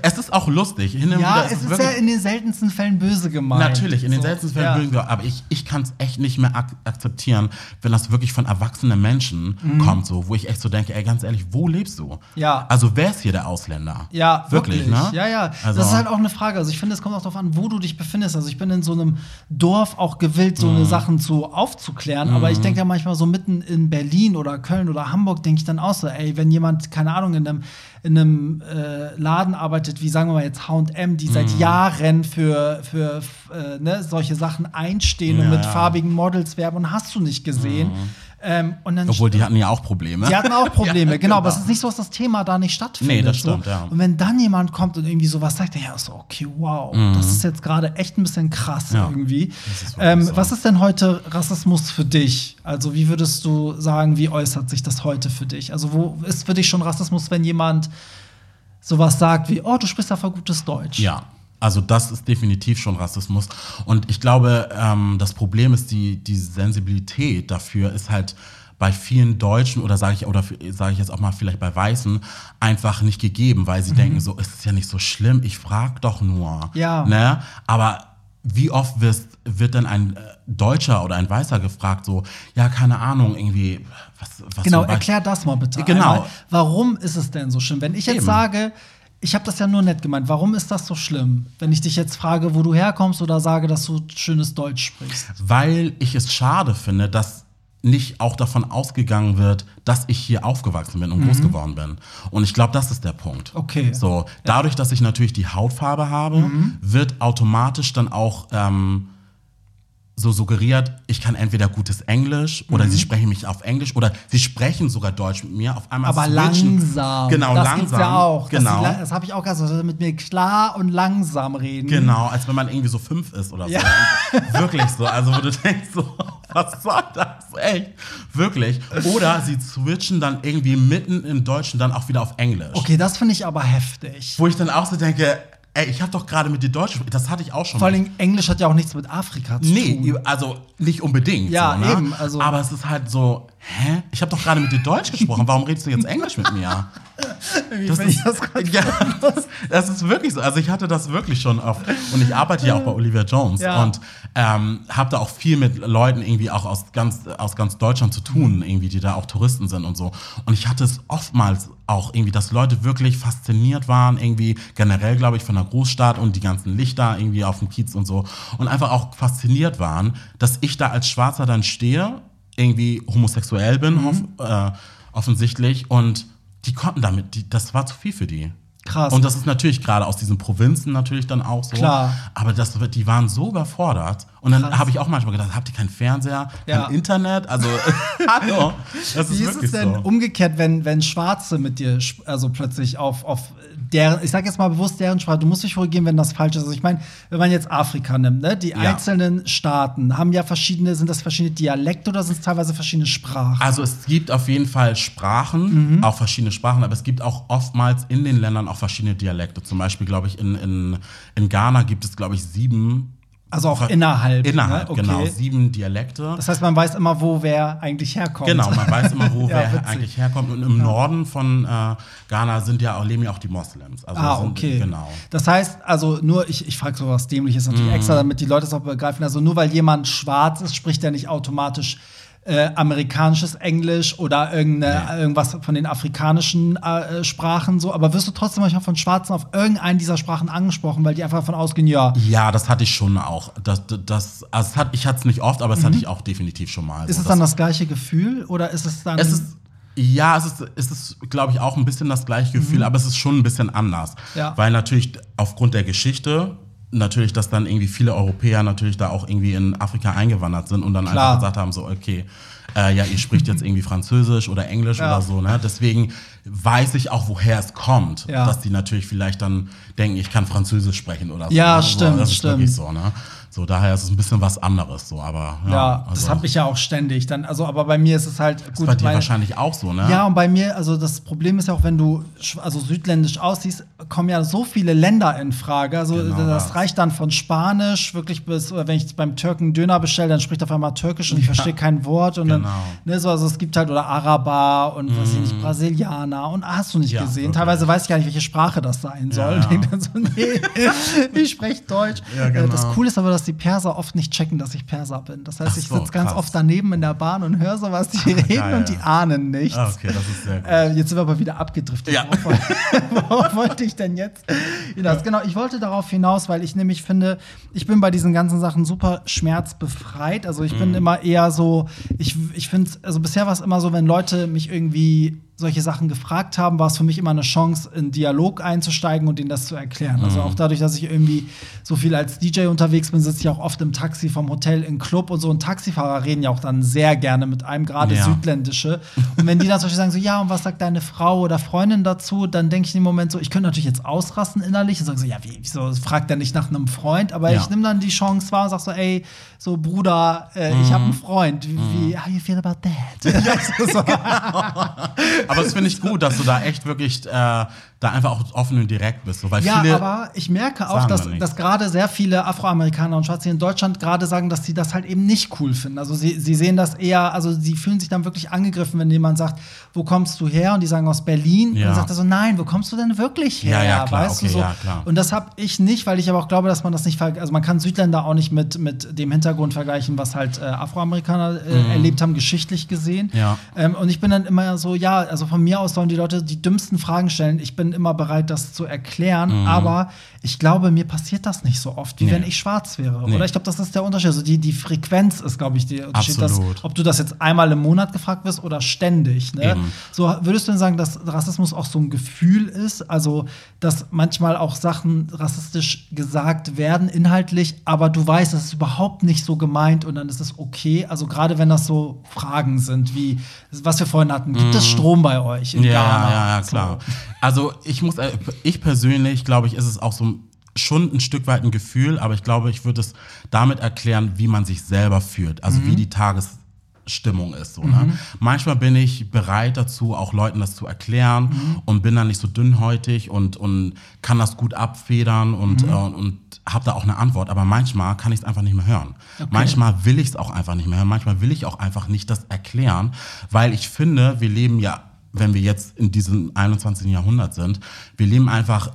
es ist auch lustig. Hin und Ja, wieder, es ist wirklich- ja in den seltensten Fällen böse gemeint. Natürlich, in den So, seltensten Fällen ja. böse gesagt, aber ich, ich kann es echt nicht mehr ak akzeptieren, wenn das wirklich von erwachsenen Menschen kommt, so, wo ich echt so denke, ey, ganz ehrlich, wo lebst du? Mhm. Ja. Also wer ist hier der Ausländer? Ja, wirklich, ne? Ja, ja. Also, das ist halt auch eine Frage. Also ich finde, es kommt auch darauf an, wo du dich befindest. Also ich bin in so einem Dorf auch gewillt, so Mhm. eine Sachen zu aufzuklären. Aber ich denke ja manchmal so mitten in Berlin oder Köln oder Hamburg denke ich dann auch so, ey, wenn jemand, keine Ahnung, in einem, in einem äh, Laden arbeitet, wie sagen wir mal jetzt H&M, die Mhm. seit Jahren für, für äh, ne, solche Sachen einstehen und Ja, mit ja. farbigen Models werben und hast du nicht gesehen. Ähm, und dann Obwohl, die hatten ja auch Probleme. die hatten auch Probleme, Ja, genau, aber es genau. ist nicht so, dass das Thema da nicht stattfindet. Nee, das so. stimmt, ja. Und wenn dann jemand kommt und irgendwie sowas sagt, ja, ist so, okay, wow, das ist jetzt gerade echt ein bisschen krass Mhm. Ja, irgendwie. ist Ähm, so. Was ist denn heute Rassismus für dich? Also, wie würdest du sagen, wie äußert sich das heute für dich? Also, wo ist für dich schon Rassismus, wenn jemand sowas sagt wie, oh, du sprichst ja voll gutes Deutsch? Ja, also das ist definitiv schon Rassismus. Und ich glaube, ähm, das Problem ist, die, die Sensibilität dafür ist halt bei vielen Deutschen oder sage ich oder sage ich jetzt auch mal vielleicht bei Weißen einfach nicht gegeben, weil sie Mhm. denken so, es ist ja nicht so schlimm, ich frage doch nur. Ja. Ne? Aber wie oft wirst, wird denn ein äh, Deutscher oder ein Weißer gefragt, so, ja, keine Ahnung, irgendwie, was, was Genau, erklär das mal bitte. Genau. Einmal. Warum ist es denn so schlimm? Wenn ich jetzt Eben. sage, ich habe das ja nur nett gemeint, warum ist das so schlimm? Wenn ich dich jetzt frage, wo du herkommst oder sage, dass du schönes Deutsch sprichst. weil ich es schade finde, dass nicht auch davon ausgegangen wird, dass ich hier aufgewachsen bin und groß geworden bin. Und ich glaube, das ist der Punkt. Mhm. Okay. Mhm. So, dadurch, dass ich natürlich die Hautfarbe habe, wird automatisch dann auch ähm, so suggeriert, ich kann entweder gutes Englisch Mhm. oder sie sprechen mich auf Englisch oder sie sprechen sogar Deutsch mit mir. Auf einmal Aber switchen. langsam. Genau, das langsam. gibt's ja auch. Genau. la- Das habe ich auch gesagt, dass sie mit mir klar und langsam reden. Genau, als wenn man irgendwie so fünf ist oder so. Ja. Wirklich so. Also, wo du denkst, so, was soll das? Echt? Wirklich. Oder sie switchen dann irgendwie mitten im Deutschen dann auch wieder auf Englisch. Okay, das finde ich aber heftig. Wo ich dann auch so denke, ey, ich habe doch gerade mit dir Deutsch gesprochen. Das hatte ich auch schon. Vor allem Englisch hat ja auch nichts mit Afrika zu Nee, tun. also nicht unbedingt. Ja, so, ne? eben, also- Aber es ist halt so, hä? Ich habe doch gerade mit dir Deutsch gesprochen. Warum redest du jetzt Englisch mit mir? Das ist, das ja, das ist wirklich so. Also ich hatte das wirklich schon oft. Und ich arbeite ja auch bei Olivia Jones Ja. und ähm, habe da auch viel mit Leuten irgendwie auch aus ganz, aus ganz Deutschland zu tun, irgendwie, die da auch Touristen sind und so. Und ich hatte es oftmals auch irgendwie, dass Leute wirklich fasziniert waren, irgendwie generell, glaube ich, von der Großstadt und die ganzen Lichter irgendwie auf dem Kiez und so. Und einfach auch fasziniert waren, dass ich da als Schwarzer dann stehe, irgendwie homosexuell bin, Mhm. hoff, äh, offensichtlich. Und die konnten damit, die, das war zu viel für die. Krass. Und das ist natürlich gerade aus diesen Provinzen natürlich dann auch so. Klar. Aber das, wird- die waren so überfordert. Und dann habe ich auch manchmal gedacht, habt ihr keinen Fernseher, kein Ja. Internet? Also, hallo. Das ist Wie ist es denn so. umgekehrt, wenn, wenn Schwarze mit dir, also plötzlich auf, auf deren, ich sag jetzt mal bewusst deren Sprache, du musst mich korrigieren, wenn das falsch ist. Also ich meine, wenn man jetzt Afrika nimmt, ne, die Ja. einzelnen Staaten haben ja verschiedene, sind das verschiedene Dialekte oder sind es teilweise verschiedene Sprachen? Also es gibt auf jeden Fall Sprachen, Mhm. auch verschiedene Sprachen, aber es gibt auch oftmals in den Ländern auch verschiedene Dialekte. Zum Beispiel, glaube ich, in, in, in Ghana gibt es, glaube ich, sieben. Also auch innerhalb, Innerhalb, ne? Okay. genau. Sieben Dialekte. Das heißt, man weiß immer, wo wer eigentlich herkommt. Genau, man weiß immer, wo Ja, wer witzig. eigentlich herkommt. Und im Norden von äh, Ghana sind ja auch, leben ja auch die Moslems. Also Ah, sind, okay. Genau. Das heißt, also nur, ich, ich frage sowas Dämliches natürlich Mhm. extra, damit die Leute es auch begreifen. Also nur weil jemand schwarz ist, spricht er nicht automatisch äh, amerikanisches Englisch oder irgendeine, irgendwas von den afrikanischen äh, Sprachen so. Aber wirst du trotzdem manchmal von Schwarzen auf irgendeinen dieser Sprachen angesprochen, weil die einfach davon ausgehen, ja, Ja, das hatte ich schon auch. Das, das, also es hat, ich hatte es nicht oft, aber es hatte ich auch definitiv schon mal. Mhm. ist So, es dann das gleiche Gefühl oder ist es dann. Es ist, ja, es ist, es ist glaube ich, auch ein bisschen das gleiche Gefühl, aber es ist schon ein bisschen anders. Mhm. Ja. Weil natürlich aufgrund der Geschichte, natürlich, dass dann irgendwie viele Europäer natürlich da auch irgendwie in Afrika eingewandert sind und dann Klar. einfach gesagt haben, so, okay, äh, ja, ihr spricht jetzt irgendwie Französisch oder Englisch Ja. oder so, ne? Deswegen weiß ich auch, woher es kommt, Ja. dass die natürlich vielleicht dann denken, ich kann Französisch sprechen oder so. Ja, ne? stimmt, so, Das ist stimmt. wirklich so, ne? So, daher ist es ein bisschen was anderes. So, aber ja, Ja, also, das habe ich ja auch ständig. Dann, also, aber bei mir ist es halt ist bei dir meine- wahrscheinlich auch so, ne? Ja, und bei mir, also das Problem ist ja auch, wenn du also südländisch aussiehst, kommen ja so viele Länder in Frage. Also Genau das das. reicht dann von Spanisch wirklich bis, oder wenn ich jetzt beim Türken Döner bestelle, dann spricht er auf einmal Türkisch und ich verstehe kein Wort. Und Genau. dann, ne, so, also es gibt halt, oder Araber und was weiß ich nicht, Brasilianer und hast du nicht Ja, gesehen. wirklich. Teilweise weiß ich gar nicht, welche Sprache das sein soll. Ja, ja. dann so, nee, ich spreche Deutsch. Ja, Äh, genau. Das Coole ist aber, dass die Perser oft nicht checken, dass ich Perser bin. Das heißt, Ach ich so, sitze ganz krass. oft daneben in der Bahn und höre so, was die reden geil, und die ahnen nichts. Ah, okay, das ist sehr gut. Äh, jetzt sind wir aber wieder abgedriftet. Ja. Worauf, woll- worauf wollte ich denn jetzt hinaus? Genau, ich wollte darauf hinaus, weil ich nämlich finde, ich bin bei diesen ganzen Sachen super schmerzbefreit. Also ich bin Mhm. immer eher so, ich, ich finde, also bisher war es immer so, wenn Leute mich irgendwie solche Sachen gefragt haben, war es für mich immer eine Chance, in Dialog einzusteigen und ihnen das zu erklären. Also Mhm. auch dadurch, dass ich irgendwie so viel als DJ unterwegs bin, sitze ich auch oft im Taxi vom Hotel in Club und so. Und Taxifahrer reden ja auch dann sehr gerne mit einem, gerade Ja. südländische. Und wenn die dann zum Beispiel sagen so, ja, und was sagt deine Frau oder Freundin dazu, dann denke ich im Moment so, ich könnte natürlich jetzt ausrasten innerlich und sagen so, ja, wie, wieso fragt er nicht nach einem Freund? Aber Ja. ich nehme dann die Chance wahr und sag so, ey, so Bruder, äh, ich habe einen Freund. Wie, wie, how you feel about that? so, Aber das finde ich gut, dass du da echt wirklich äh, da einfach auch offen und direkt bist. So, weil Ja, viele, aber ich merke auch, dass, dass gerade sehr viele Afroamerikaner und Schwarze in Deutschland gerade sagen, dass sie das halt eben nicht cool finden. Also sie, sie sehen das eher, also sie fühlen sich dann wirklich angegriffen, wenn jemand sagt, wo kommst du her? Und die sagen aus Berlin. Und Ja. dann sagt er so, nein, wo kommst du denn wirklich her? Ja, ja, klar, weißt okay, du so? ja. Und das habe ich nicht, weil ich aber auch glaube, dass man das nicht, also man kann Südländer auch nicht mit, mit dem Hintergrund vergleichen, was halt äh, Afroamerikaner äh, erlebt haben, geschichtlich gesehen. Mhm. Ja. Ähm, und ich bin dann immer so, ja, also von mir aus sollen die Leute die dümmsten Fragen stellen. Ich bin immer bereit, das zu erklären, aber ich glaube, mir passiert das nicht so oft, wie Mhm. Nee. wenn ich schwarz wäre. Nee. Oder ich glaube, das ist der Unterschied. Also die, die Frequenz ist, glaube ich, der Unterschied. Dass, ob du das jetzt einmal im Monat gefragt wirst oder ständig. Ne? So würdest du denn sagen, dass Rassismus auch so ein Gefühl ist? Also, dass manchmal auch Sachen rassistisch gesagt werden, inhaltlich, aber du weißt, es ist überhaupt nicht so gemeint und dann ist es okay. Also, gerade wenn das so Fragen sind, wie was wir vorhin hatten, gibt es Strom bei euch in Mhm. ja, Ghana? ja, ja, klar. So. Also ich muss, äh, ich persönlich glaube ich, ist es auch so schon ein Stück weit ein Gefühl, aber ich glaube, ich würde es damit erklären, wie man sich selber fühlt, also Mhm. wie die Tagesstimmung ist. So, ne? Manchmal bin ich bereit dazu, auch Leuten das zu erklären Mhm. und bin dann nicht so dünnhäutig und, und kann das gut abfedern und, Mhm. äh, und habe da auch eine Antwort. Aber manchmal kann ich es einfach nicht mehr hören. Manchmal will ich es auch einfach nicht mehr hören. Manchmal will ich auch einfach nicht das erklären, weil ich finde, wir leben ja, wenn wir jetzt in diesem 21. Jahrhundert sind, wir leben einfach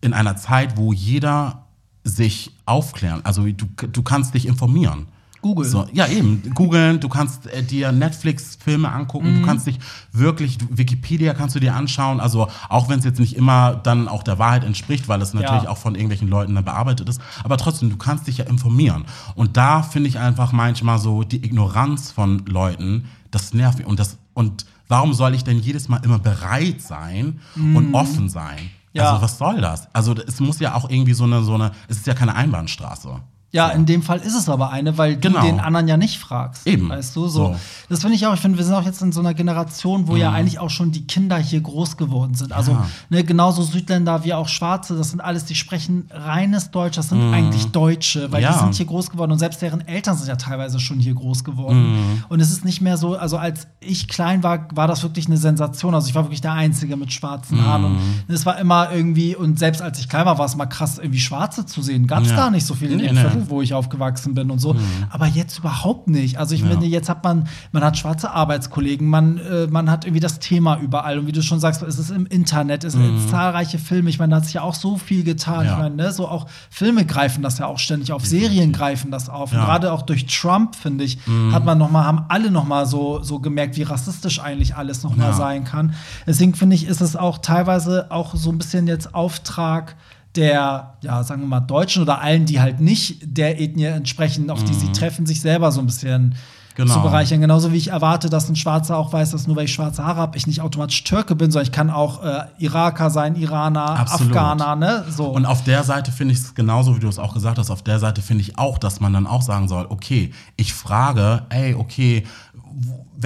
in einer Zeit, wo jeder sich aufklären, also du, du kannst dich informieren. Google. So, ja, eben. Googeln, du kannst äh, dir Netflix-Filme angucken, Mhm. du kannst dich wirklich, du, Wikipedia kannst du dir anschauen, also auch wenn es jetzt nicht immer dann auch der Wahrheit entspricht, weil es natürlich Ja. auch von irgendwelchen Leuten dann bearbeitet ist, aber trotzdem, du kannst dich ja informieren. Und da finde ich einfach manchmal so die Ignoranz von Leuten, das nervt mich. Und, das, und warum soll ich denn jedes Mal immer bereit sein und offen sein? Mhm. Ja. Also was soll das? Also es muss ja auch irgendwie so eine, so eine, es ist ja keine Einbahnstraße. Ja, in dem Fall ist es aber eine, weil du Genau. den anderen ja nicht fragst. Eben. Weißt du, so. So. Das finde ich auch, ich finde, wir sind auch jetzt in so einer Generation, wo ja eigentlich auch schon die Kinder hier groß geworden sind. Also, Ja. ne, genauso Südländer wie auch Schwarze, das sind alles, die sprechen reines Deutsch, das sind eigentlich Deutsche, weil die Ja. sind hier groß geworden und selbst deren Eltern sind ja teilweise schon hier groß geworden. Und es ist nicht mehr so, also als ich klein war, war das wirklich eine Sensation. Also ich war wirklich der Einzige mit schwarzen Haaren. Und es war immer irgendwie, und selbst als ich klein war, war es mal krass, irgendwie Schwarze zu sehen. Gab es Ja. gar nicht so viel in nee. Viertel, wo ich aufgewachsen bin und so. Aber jetzt überhaupt nicht. Also ich Ja. finde, jetzt hat man, man hat schwarze Arbeitskollegen, man, äh, man hat irgendwie das Thema überall. Und wie du schon sagst, es ist im Internet, es sind zahlreiche Filme. Ich meine, da hat sich ja auch so viel getan. Ja. Ich meine, ne, so auch Filme greifen das ja auch ständig auf, Serien greifen das auf. Und Ja. gerade auch durch Trump, finde ich, hat man noch mal, haben alle noch mal so, so gemerkt, wie rassistisch eigentlich alles noch mal sein kann. Deswegen finde ich, ist es auch teilweise auch so ein bisschen jetzt Auftrag der, ja, sagen wir mal, Deutschen oder allen, die halt nicht der Ethnie entsprechen, auf die sie treffen, sich selber so ein bisschen Genau. zu bereichern. Genauso wie ich erwarte, dass ein Schwarzer auch weiß, dass nur weil ich schwarze Haare habe, ich nicht automatisch Türke bin, sondern ich kann auch äh, Iraker sein, Iraner, Absolut. Afghaner, ne? So. Und auf der Seite finde ich es genauso, wie du es auch gesagt hast, auf der Seite finde ich auch, dass man dann auch sagen soll, okay, ich frage, ey, okay,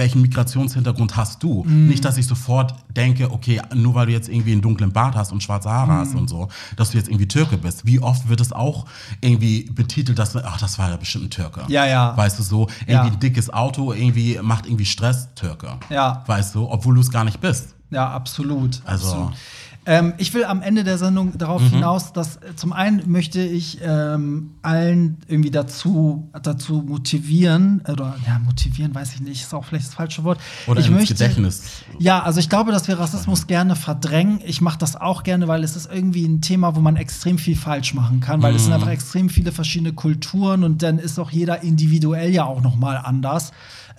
welchen Migrationshintergrund hast du? Mm. Nicht, dass ich sofort denke, okay, nur weil du jetzt irgendwie einen dunklen Bart hast und schwarze Haare mm. hast und so, dass du jetzt irgendwie Türke bist. Wie oft wird es auch irgendwie betitelt, dass, ach, das war ja bestimmt ein Türke. Ja, ja. Weißt du so, irgendwie ja. ein dickes Auto, irgendwie macht irgendwie Stress, Türke. Ja. Weißt du, obwohl du es gar nicht bist. Ja, absolut. Also. Absolut. Ähm, ich will am Ende der Sendung darauf mhm. hinaus, dass äh, zum einen möchte ich ähm, allen irgendwie dazu, dazu motivieren, oder ja, motivieren weiß ich nicht, ist auch vielleicht das falsche Wort. Oder ich ins möchte, Gedächtnis. Ja, also ich glaube, dass wir Rassismus gerne verdrängen. Ich mache das auch gerne, weil es ist irgendwie ein Thema, wo man extrem viel falsch machen kann, weil mhm. es sind mhm. einfach extrem viele verschiedene Kulturen und dann ist auch jeder individuell ja auch noch mal anders.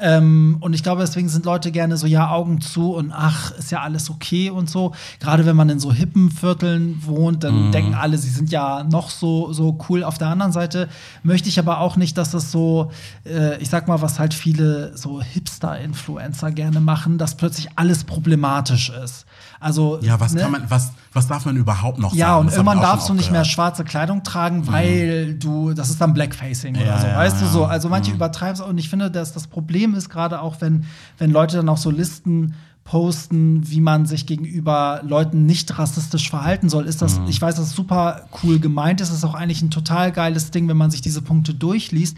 Ähm, und ich glaube, deswegen sind Leute gerne so, ja, Augen zu und ach, ist ja alles okay und so. Gerade wenn man in so hippen Vierteln wohnt, dann mhm. denken alle, sie sind ja noch so, so cool. Auf der anderen Seite möchte ich aber auch nicht, dass das so, äh, ich sag mal, was halt viele so Hipster-Influencer gerne machen, dass plötzlich alles problematisch ist. Also, ja, was ne? kann man, was, was darf man überhaupt noch ja, sagen? Ja, und irgendwann darfst du nicht mehr schwarze Kleidung tragen, mhm. weil mhm. du, das ist dann Blackfacing ja, oder so, ja, weißt ja. du so. Also manche mhm. übertreiben es und ich finde, dass das Problem ist gerade auch, wenn, wenn Leute dann auch so Listen posten, wie man sich gegenüber Leuten nicht rassistisch verhalten soll, ist das, mhm. ich weiß, das ist super cool gemeint, es ist auch eigentlich ein total geiles Ding, wenn man sich diese Punkte durchliest.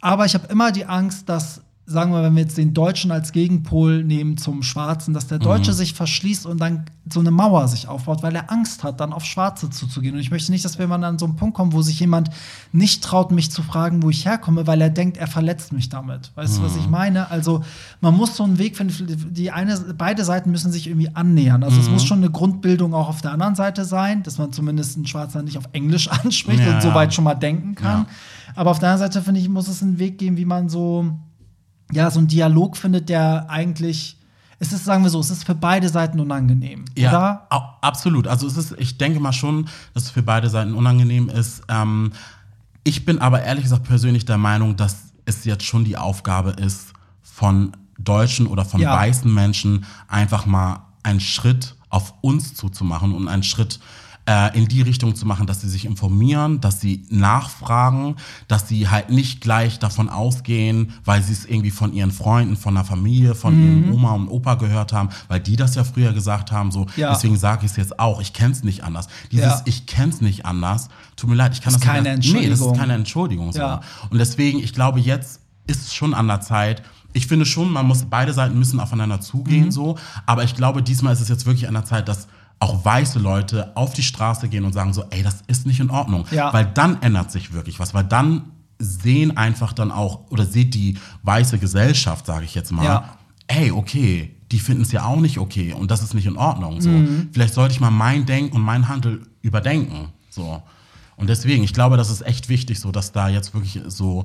Aber ich habe immer die Angst, dass sagen wir, wenn wir jetzt den Deutschen als Gegenpol nehmen zum Schwarzen, dass der Deutsche mhm. sich verschließt und dann so eine Mauer sich aufbaut, weil er Angst hat, dann auf Schwarze zuzugehen. Und ich möchte nicht, dass wir mal an so einen Punkt kommen, wo sich jemand nicht traut, mich zu fragen, wo ich herkomme, weil er denkt, er verletzt mich damit. Weißt mhm. du, was ich mhm. meine? Also man muss so einen Weg finden, die eine, beide Seiten müssen sich irgendwie annähern. Also mhm. es muss schon eine Grundbildung auch auf der anderen Seite sein, dass man zumindest einen Schwarzer nicht auf Englisch anspricht ja, und so weit schon mal denken kann. Ja. Aber auf der anderen Seite, finde ich, muss es einen Weg geben, wie man so ja, so ein Dialog findet, der eigentlich, es ist, sagen wir so, es ist für beide Seiten unangenehm. Ja, oder? absolut. Also es ist, ich denke mal schon, dass es für beide Seiten unangenehm ist. Ähm, ich bin aber ehrlich gesagt persönlich der Meinung, dass es jetzt schon die Aufgabe ist, von Deutschen oder von ja. weißen Menschen einfach mal einen Schritt auf uns zuzumachen und einen Schritt äh, in die Richtung zu machen, dass sie sich informieren, dass sie nachfragen, dass sie halt nicht gleich davon ausgehen, weil sie es irgendwie von ihren Freunden, von der Familie, von mhm. ihren Oma und Opa gehört haben, weil die das ja früher gesagt haben. So, ja. deswegen sage ich es jetzt auch. Ich kenne es nicht anders. Dieses ja. Ich kenne es nicht anders. Tut mir leid, ich kann das, das keine Entschuldigung. Nee, das ist keine Entschuldigung. So. Ja. Und deswegen, ich glaube, jetzt ist es schon an der Zeit, ich finde schon, man muss, beide Seiten müssen aufeinander zugehen, mhm. so. Aber ich glaube, diesmal ist es jetzt wirklich an der Zeit, dass auch weiße Leute auf die Straße gehen und sagen so, ey, das ist nicht in Ordnung. Ja. Weil dann ändert sich wirklich was, weil dann sehen einfach dann auch, oder sieht die weiße Gesellschaft, sage ich jetzt mal, ja. ey, okay, die finden es ja auch nicht okay und das ist nicht in Ordnung. So. Mhm. Vielleicht sollte ich mal mein Denken und mein Handel überdenken. So. Und deswegen, ich glaube, das ist echt wichtig, so dass da jetzt wirklich so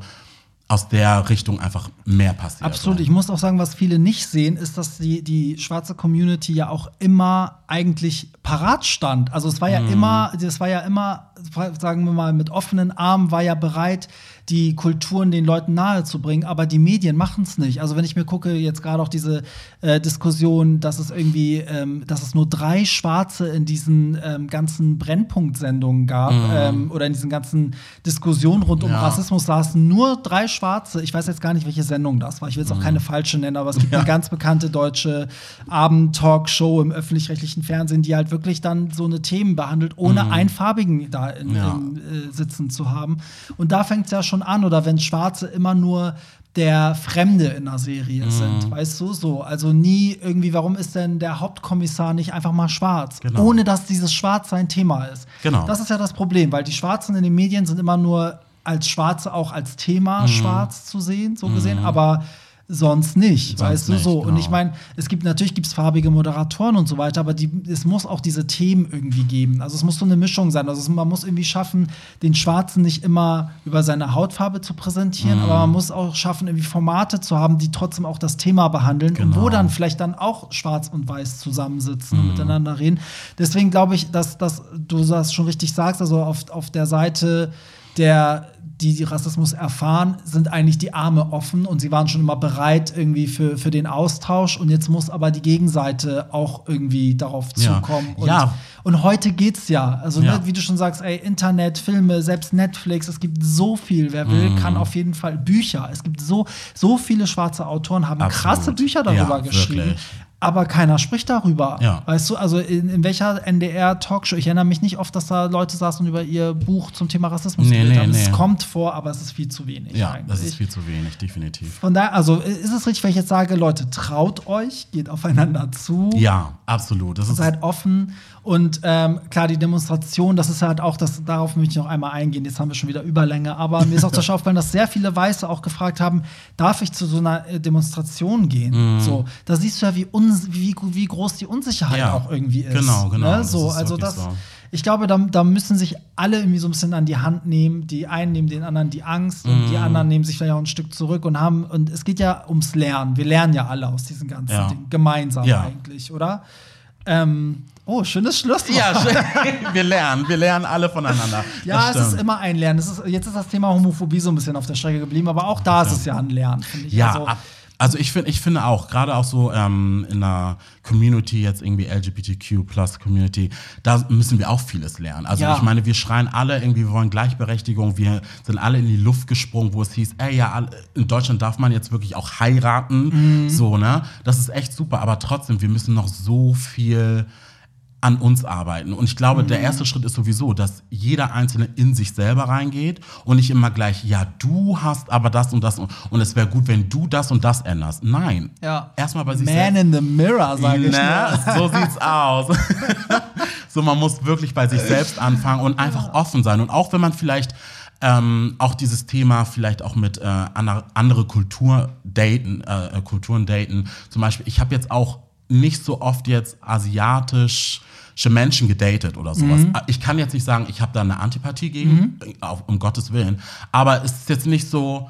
aus der Richtung einfach mehr passiert. Absolut. Ich muss auch sagen, was viele nicht sehen, ist, dass die, die schwarze Community ja auch immer eigentlich parat stand. Also es war ja mm. immer, es war ja immer, sagen wir mal, mit offenen Armen war ja bereit, die Kulturen den Leuten nahezubringen, aber die Medien machen es nicht. Also wenn ich mir gucke, jetzt gerade auch diese äh, Diskussion, dass es irgendwie, ähm, dass es nur drei Schwarze in diesen ähm, ganzen Brennpunktsendungen gab mm. ähm, oder in diesen ganzen Diskussionen rund um ja. Rassismus saßen nur drei Schwarze. Ich weiß jetzt gar nicht, welche Sendung das war. Ich will jetzt auch mm. keine falsche nennen, aber es gibt ja. eine ganz bekannte deutsche Abend-Talkshow im öffentlich-rechtlichen Fernsehen, die halt wirklich dann so eine Themen behandelt, ohne mm. einen Farbigen da in, ja. in, äh, sitzen zu haben. Und da fängt es ja schon schon an oder wenn Schwarze immer nur der Fremde in einer Serie mhm. sind, weißt du, so. Also nie irgendwie, warum ist denn der Hauptkommissar nicht einfach mal schwarz? Genau. Ohne dass dieses Schwarz sein Thema ist. Genau. Das ist ja das Problem, weil die Schwarzen in den Medien sind immer nur als Schwarze auch als Thema mhm. schwarz zu sehen, so gesehen, mhm. aber sonst nicht, sonst weißt du nicht, so. Genau. Und ich meine, es gibt natürlich gibt's farbige Moderatoren und so weiter, aber die, es muss auch diese Themen irgendwie geben. Also es muss so eine Mischung sein. Also man muss irgendwie schaffen, den Schwarzen nicht immer über seine Hautfarbe zu präsentieren, mhm. aber man muss auch schaffen, irgendwie Formate zu haben, die trotzdem auch das Thema behandeln genau. und wo genau. dann vielleicht dann auch Schwarz und Weiß zusammensitzen mhm. und miteinander reden. Deswegen glaube ich, dass, dass du das schon richtig sagst, also auf, auf der Seite der die Rassismus erfahren, sind eigentlich die Arme offen und sie waren schon immer bereit irgendwie für, für den Austausch und jetzt muss aber die Gegenseite auch irgendwie darauf zukommen ja. Und, ja. Und heute geht's ja. Also, Ja. ne, wie du schon sagst, ey, Internet, Filme, selbst Netflix, es gibt so viel. Wer will, Mhm. kann auf jeden Fall Bücher. Es gibt so, so viele schwarze Autoren, haben Absolut. krasse Bücher darüber Ja, geschrieben. wirklich. Aber keiner spricht darüber. Ja. Weißt du, also in, in welcher NDR-Talkshow, ich erinnere mich nicht oft, dass da Leute saßen und über ihr Buch zum Thema Rassismus Nee, geredet nee, haben. Es nee. kommt vor, aber es ist viel zu wenig. Ja, eigentlich. das ist viel zu wenig, definitiv. Von daher, also ist es richtig, wenn ich jetzt sage, Leute, traut euch, geht aufeinander zu. Ja, absolut. Das Seid offen und ähm, klar, die Demonstration, das ist halt auch, das, darauf möchte ich noch einmal eingehen. Jetzt haben wir schon wieder Überlänge, aber mir ist auch zum Beispiel aufgefallen, dass sehr viele Weiße auch gefragt haben, darf ich zu so einer äh, Demonstration gehen? Mhm. So, da siehst du ja, wie, uns, wie, wie groß die Unsicherheit Ja, auch irgendwie ist. genau, genau, Ne? das So, ist also das. so. Ich glaube, da, da müssen sich alle irgendwie so ein bisschen an die Hand nehmen. Die einen nehmen den anderen die Angst und die anderen nehmen sich vielleicht auch ein Stück zurück und haben. Und es geht ja ums Lernen. Wir lernen ja alle aus diesen ganzen Ja. Dingen. Gemeinsam Ja. eigentlich, oder? Ähm, oh, schönes Schlusswort. Ja, schön. wir lernen, wir lernen alle voneinander. Ja, Das es ist immer ein Lernen. Ist, jetzt ist das Thema Homophobie so ein bisschen auf der Strecke geblieben, aber auch da ist es ja ein Lernen, finde ich. Ja, also, ab, also ich finde, ich finde auch, gerade auch so ähm, in der Community, jetzt irgendwie LGBTQ plus Community, da müssen wir auch vieles lernen. Also Ja. ich meine, wir schreien alle irgendwie, wir wollen Gleichberechtigung, wir sind alle in die Luft gesprungen, wo es hieß, ey, ja, in Deutschland darf man jetzt wirklich auch heiraten, so, ne? Das ist echt super, aber trotzdem, wir müssen noch so viel an uns arbeiten. Und ich glaube, der erste Schritt ist sowieso, dass jeder Einzelne in sich selber reingeht und nicht immer gleich, ja, du hast aber das und das und, und es wäre gut, wenn du das und das änderst. Nein. ja. Erstmal bei sich Man selbst. in the mirror, sage ich nur. so sieht's aus. so, man muss wirklich bei sich selbst anfangen und einfach offen sein. Und auch wenn man vielleicht ähm, auch dieses Thema vielleicht auch mit äh, andere, Kultur daten, äh, Kulturen daten. Zum Beispiel, ich habe jetzt auch nicht so oft jetzt asiatische Menschen gedatet oder sowas. Ich kann jetzt nicht sagen, ich habe da eine Antipathie gegen, äh, auf, um Gottes Willen. Aber es ist jetzt nicht so,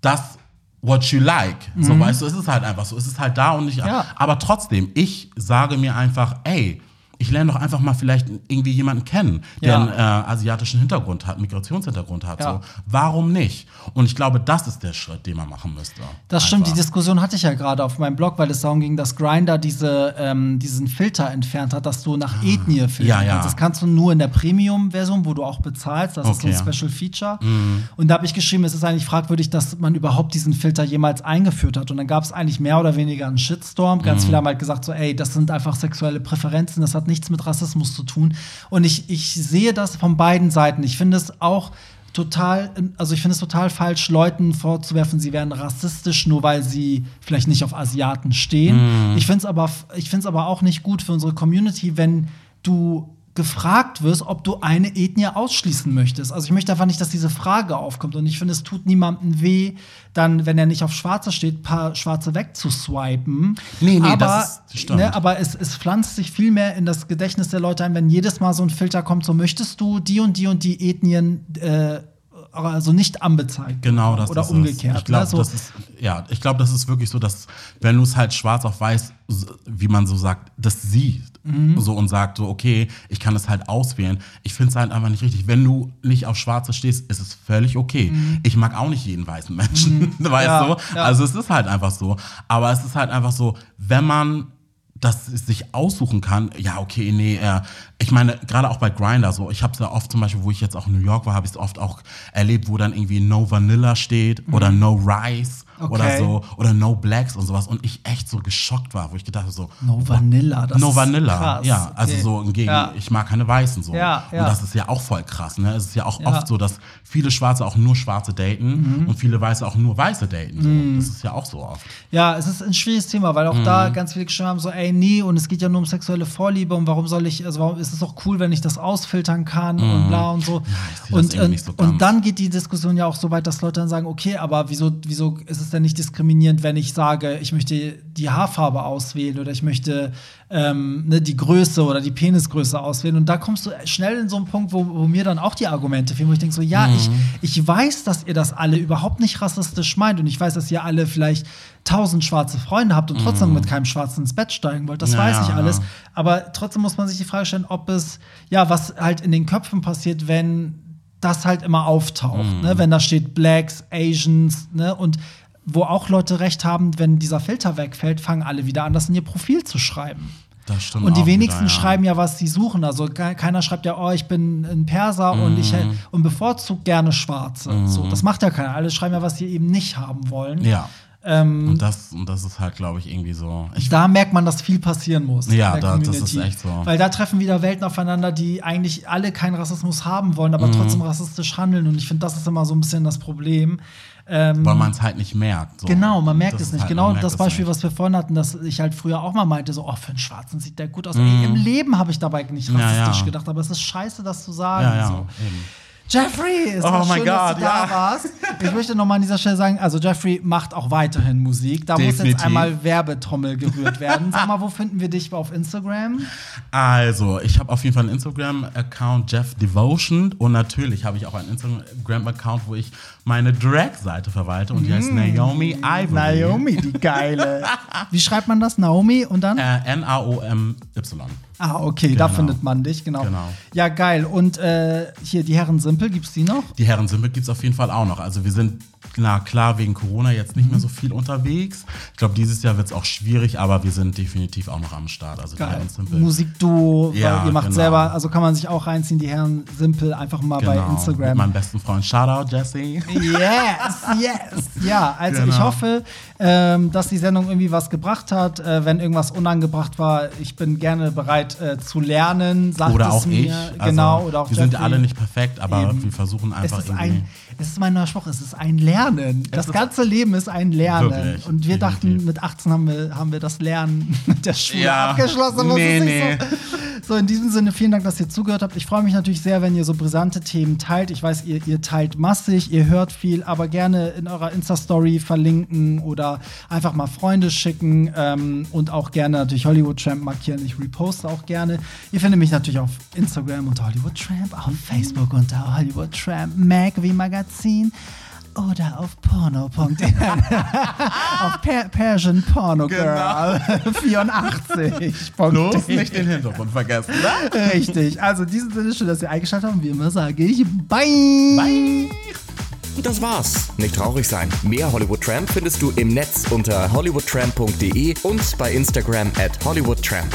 das what you like. So weißt du, es ist halt einfach so. Es ist halt da und nicht. Ja. Aber trotzdem, ich sage mir einfach, ey, ich lerne doch einfach mal vielleicht irgendwie jemanden kennen, der Ja. einen äh, asiatischen Hintergrund hat, Migrationshintergrund hat. Ja. So. Warum nicht? Und ich glaube, das ist der Schritt, den man machen müsste. Das stimmt, die Einfach. Diskussion hatte ich ja gerade auf meinem Blog, weil es darum ging, dass Grinder diese, ähm, diesen Filter entfernt hat, dass du nach Ethnie filtern Ah. Ja, ja. kannst. Das kannst du nur in der Premium-Version, wo du auch bezahlst. Das Okay. Mhm. ist so ein Special Feature. Und da habe ich geschrieben, es ist eigentlich fragwürdig, dass man überhaupt diesen Filter jemals eingeführt hat. Und dann gab es eigentlich mehr oder weniger einen Shitstorm. Mhm. Ganz viele haben halt gesagt, so, ey, das sind einfach sexuelle Präferenzen, das hat nichts mit Rassismus zu tun. Und ich, ich sehe das von beiden Seiten. Ich finde es auch total, also ich finde es total falsch, Leuten vorzuwerfen, sie wären rassistisch, nur weil sie vielleicht nicht auf Asiaten stehen. Ich finde es aber, ich finde es aber auch nicht gut für unsere Community, wenn du gefragt wirst, ob du eine Ethnie ausschließen möchtest. Also ich möchte einfach nicht, dass diese Frage aufkommt. Und ich finde, es tut niemandem weh, dann, wenn er nicht auf Schwarze steht, paar Schwarze wegzuswipen. Nee, nee, aber, das ist- stimmt. Ne, aber es, es pflanzt sich viel mehr in das Gedächtnis der Leute ein, wenn jedes Mal so ein Filter kommt, so möchtest du die und die und die Ethnien äh, also nicht anbezeigt Genau, das oder ist umgekehrt. Es. Ich glaube, ne? so, das ist ja, ich glaube, das ist wirklich so, dass wenn du es halt schwarz auf weiß, wie man so sagt, das siehst Mhm. so und sagt so, okay, ich kann es halt auswählen. Ich finde es halt einfach nicht richtig. Wenn du nicht auf Schwarze stehst, ist es völlig okay. Ich mag auch nicht jeden weißen Menschen, weißt Mhm. Ja, du? ja. Also es ist halt einfach so. Aber es ist halt einfach so, wenn man das sich aussuchen kann, ja, okay, nee, äh, ich meine, gerade auch bei Grinder so, ich habe es ja oft zum Beispiel, wo ich jetzt auch in New York war, habe ich es oft auch erlebt, wo dann irgendwie No Vanilla steht oder No Rice oder Mhm. Okay. so oder No Blacks und sowas und ich echt so geschockt war, wo ich gedacht habe so, No Vanilla. Das No ist Vanilla, krass. ja, also Okay. so im Gegenteil, Ja. ich mag keine Weißen so. Ja, ja. Und das ist ja auch voll krass, ne? Es ist ja auch oft so, dass viele Schwarze auch nur Schwarze daten Mhm. und viele Weiße auch nur Weiße daten. So. Das ist ja auch so oft. Ja, es ist ein schwieriges Thema, weil auch Mhm. da ganz viele geschrieben haben, so, ey, nee, und es geht ja nur um sexuelle Vorliebe und warum soll ich, also warum ist es doch cool, wenn ich das ausfiltern kann und bla und so. Mhm. und, irgendwie nicht so und dann geht die Diskussion ja auch so weit, dass Leute dann sagen, okay, aber wieso, wieso ist es denn nicht diskriminierend, wenn ich sage, ich möchte die Haarfarbe auswählen oder ich möchte ähm, ne, die Größe oder die Penisgröße auswählen. Und da kommst du schnell in so einen Punkt, wo, wo mir dann auch die Argumente fehlen, wo ich denke so, ja, ich, Mhm. ich weiß, dass ihr das alle überhaupt nicht rassistisch meint und ich weiß, dass ihr alle vielleicht tausend schwarze Freunde habt und trotzdem mit keinem Schwarzen ins Bett steigen wollt. Das Ja, weiß ich alles. ja. Aber trotzdem muss man sich die Frage stellen, ob es, ja, was halt in den Köpfen passiert, wenn das halt immer auftaucht. Mhm. Ne? Wenn da steht Blacks, Asians, ne? Und wo auch Leute recht haben, wenn dieser Filter wegfällt, fangen alle wieder an, das in ihr Profil zu schreiben. Das stimmt Und die wenigsten wieder, ja. schreiben ja, was sie suchen. Also ke- keiner schreibt ja, oh, ich bin ein Perser und ich Mhm. und bevorzugt gerne Schwarze. So, das macht ja keiner. Alle schreiben ja, was sie eben nicht haben wollen. Ja. Ähm, Und das, und das ist halt, glaube ich, irgendwie so. Ich, da merkt man, dass viel passieren muss. Ja, in der da- das ist echt so. Weil da treffen wieder Welten aufeinander, die eigentlich alle keinen Rassismus haben wollen, Mhm. aber trotzdem rassistisch handeln. Und ich finde, das ist immer so ein bisschen das Problem. Ähm, weil man es halt nicht merkt. So. Genau, man merkt Das es nicht. halt, genau das es Beispiel, was wir vorhin hatten, dass ich halt früher auch mal meinte, so, oh, für einen Schwarzen sieht der gut aus. Ey, Im Leben habe ich dabei nicht rassistisch ja. gedacht, aber es ist scheiße, das zu sagen. Ja, ja, So. Jeffrey, ist Oh mein schön, dass Gott, du da ja. warst. Ich möchte noch mal an dieser Stelle sagen, also Jeffrey macht auch weiterhin Musik. Da muss jetzt Definitiv. einmal Werbetrommel gerührt werden. Sag mal, wo finden wir dich auf Instagram? Also, ich habe auf jeden Fall einen Instagram-Account, Jeff Devotion. Und natürlich habe ich auch einen Instagram-Account, wo ich meine Drag-Seite verwalte. Und die heißt Naomi Ivory. Mm. Naomi, die geile. Wie schreibt man das? Naomi und dann? Äh, N-A-O-M-Y. Ah, okay, da Genau. findet man dich, genau. Genau. Ja, geil. Und äh, hier die Herren Simpel, gibt's die noch? Die Herren Simple gibt es auf jeden Fall auch noch. Also wir sind, na klar, wegen Corona jetzt nicht mehr so viel unterwegs. Ich glaube, dieses Jahr wird es auch schwierig, aber wir sind definitiv auch noch am Start. Also die Geil. Herren Simple. Musikduo, Ja, ihr macht genau. selber, also kann man sich auch reinziehen, die Herren Simpel, einfach mal bei Genau. Mit Instagram. meinem besten Freund. Shoutout, Jesse. Yes, yes. Ja, also Genau. ich hoffe, ähm, dass die Sendung irgendwie was gebracht hat. Äh, wenn irgendwas unangebracht war, ich bin gerne bereit äh, zu lernen. Sagt Oder auch mir. ich. Also, genau, oder auch wir sind Jeffrey. alle nicht perfekt, aber Eben. wir versuchen einfach irgendwie. ein, es ist mein neuer Spruch, es ist ein Lernen. Das ganze Leben ist ein Lernen. Wirklich, und wir dachten, definitiv. mit 18 haben wir, haben wir das Lernen mit der Schule Ja. abgeschlossen. es Nee, nee. So. So, in diesem Sinne, vielen Dank, dass ihr zugehört habt. Ich freue mich natürlich sehr, wenn ihr so brisante Themen teilt. Ich weiß, ihr, ihr teilt massig, ihr hört viel, aber gerne in eurer Insta-Story verlinken oder einfach mal Freunde schicken ähm, und auch gerne natürlich Hollywood Tramp markieren. Ich reposte auch gerne. Ihr findet mich natürlich auf Instagram unter Hollywood Tramp, auf Facebook unter Hollywood Tramp Mag wie Magazin. Oder auf porno.de. auf per Persian Porno Girl 84. Bloß nicht den Hintergrund vergessen. Ne? Richtig. Also, in diesem Sinne, schön, dass ihr eingeschaltet habt. Wie immer sage ich Bye. Bye. Das war's. Nicht traurig sein. Mehr Hollywood Tramp findest du im Netz unter hollywoodtramp.de und bei Instagram at hollywoodtramp.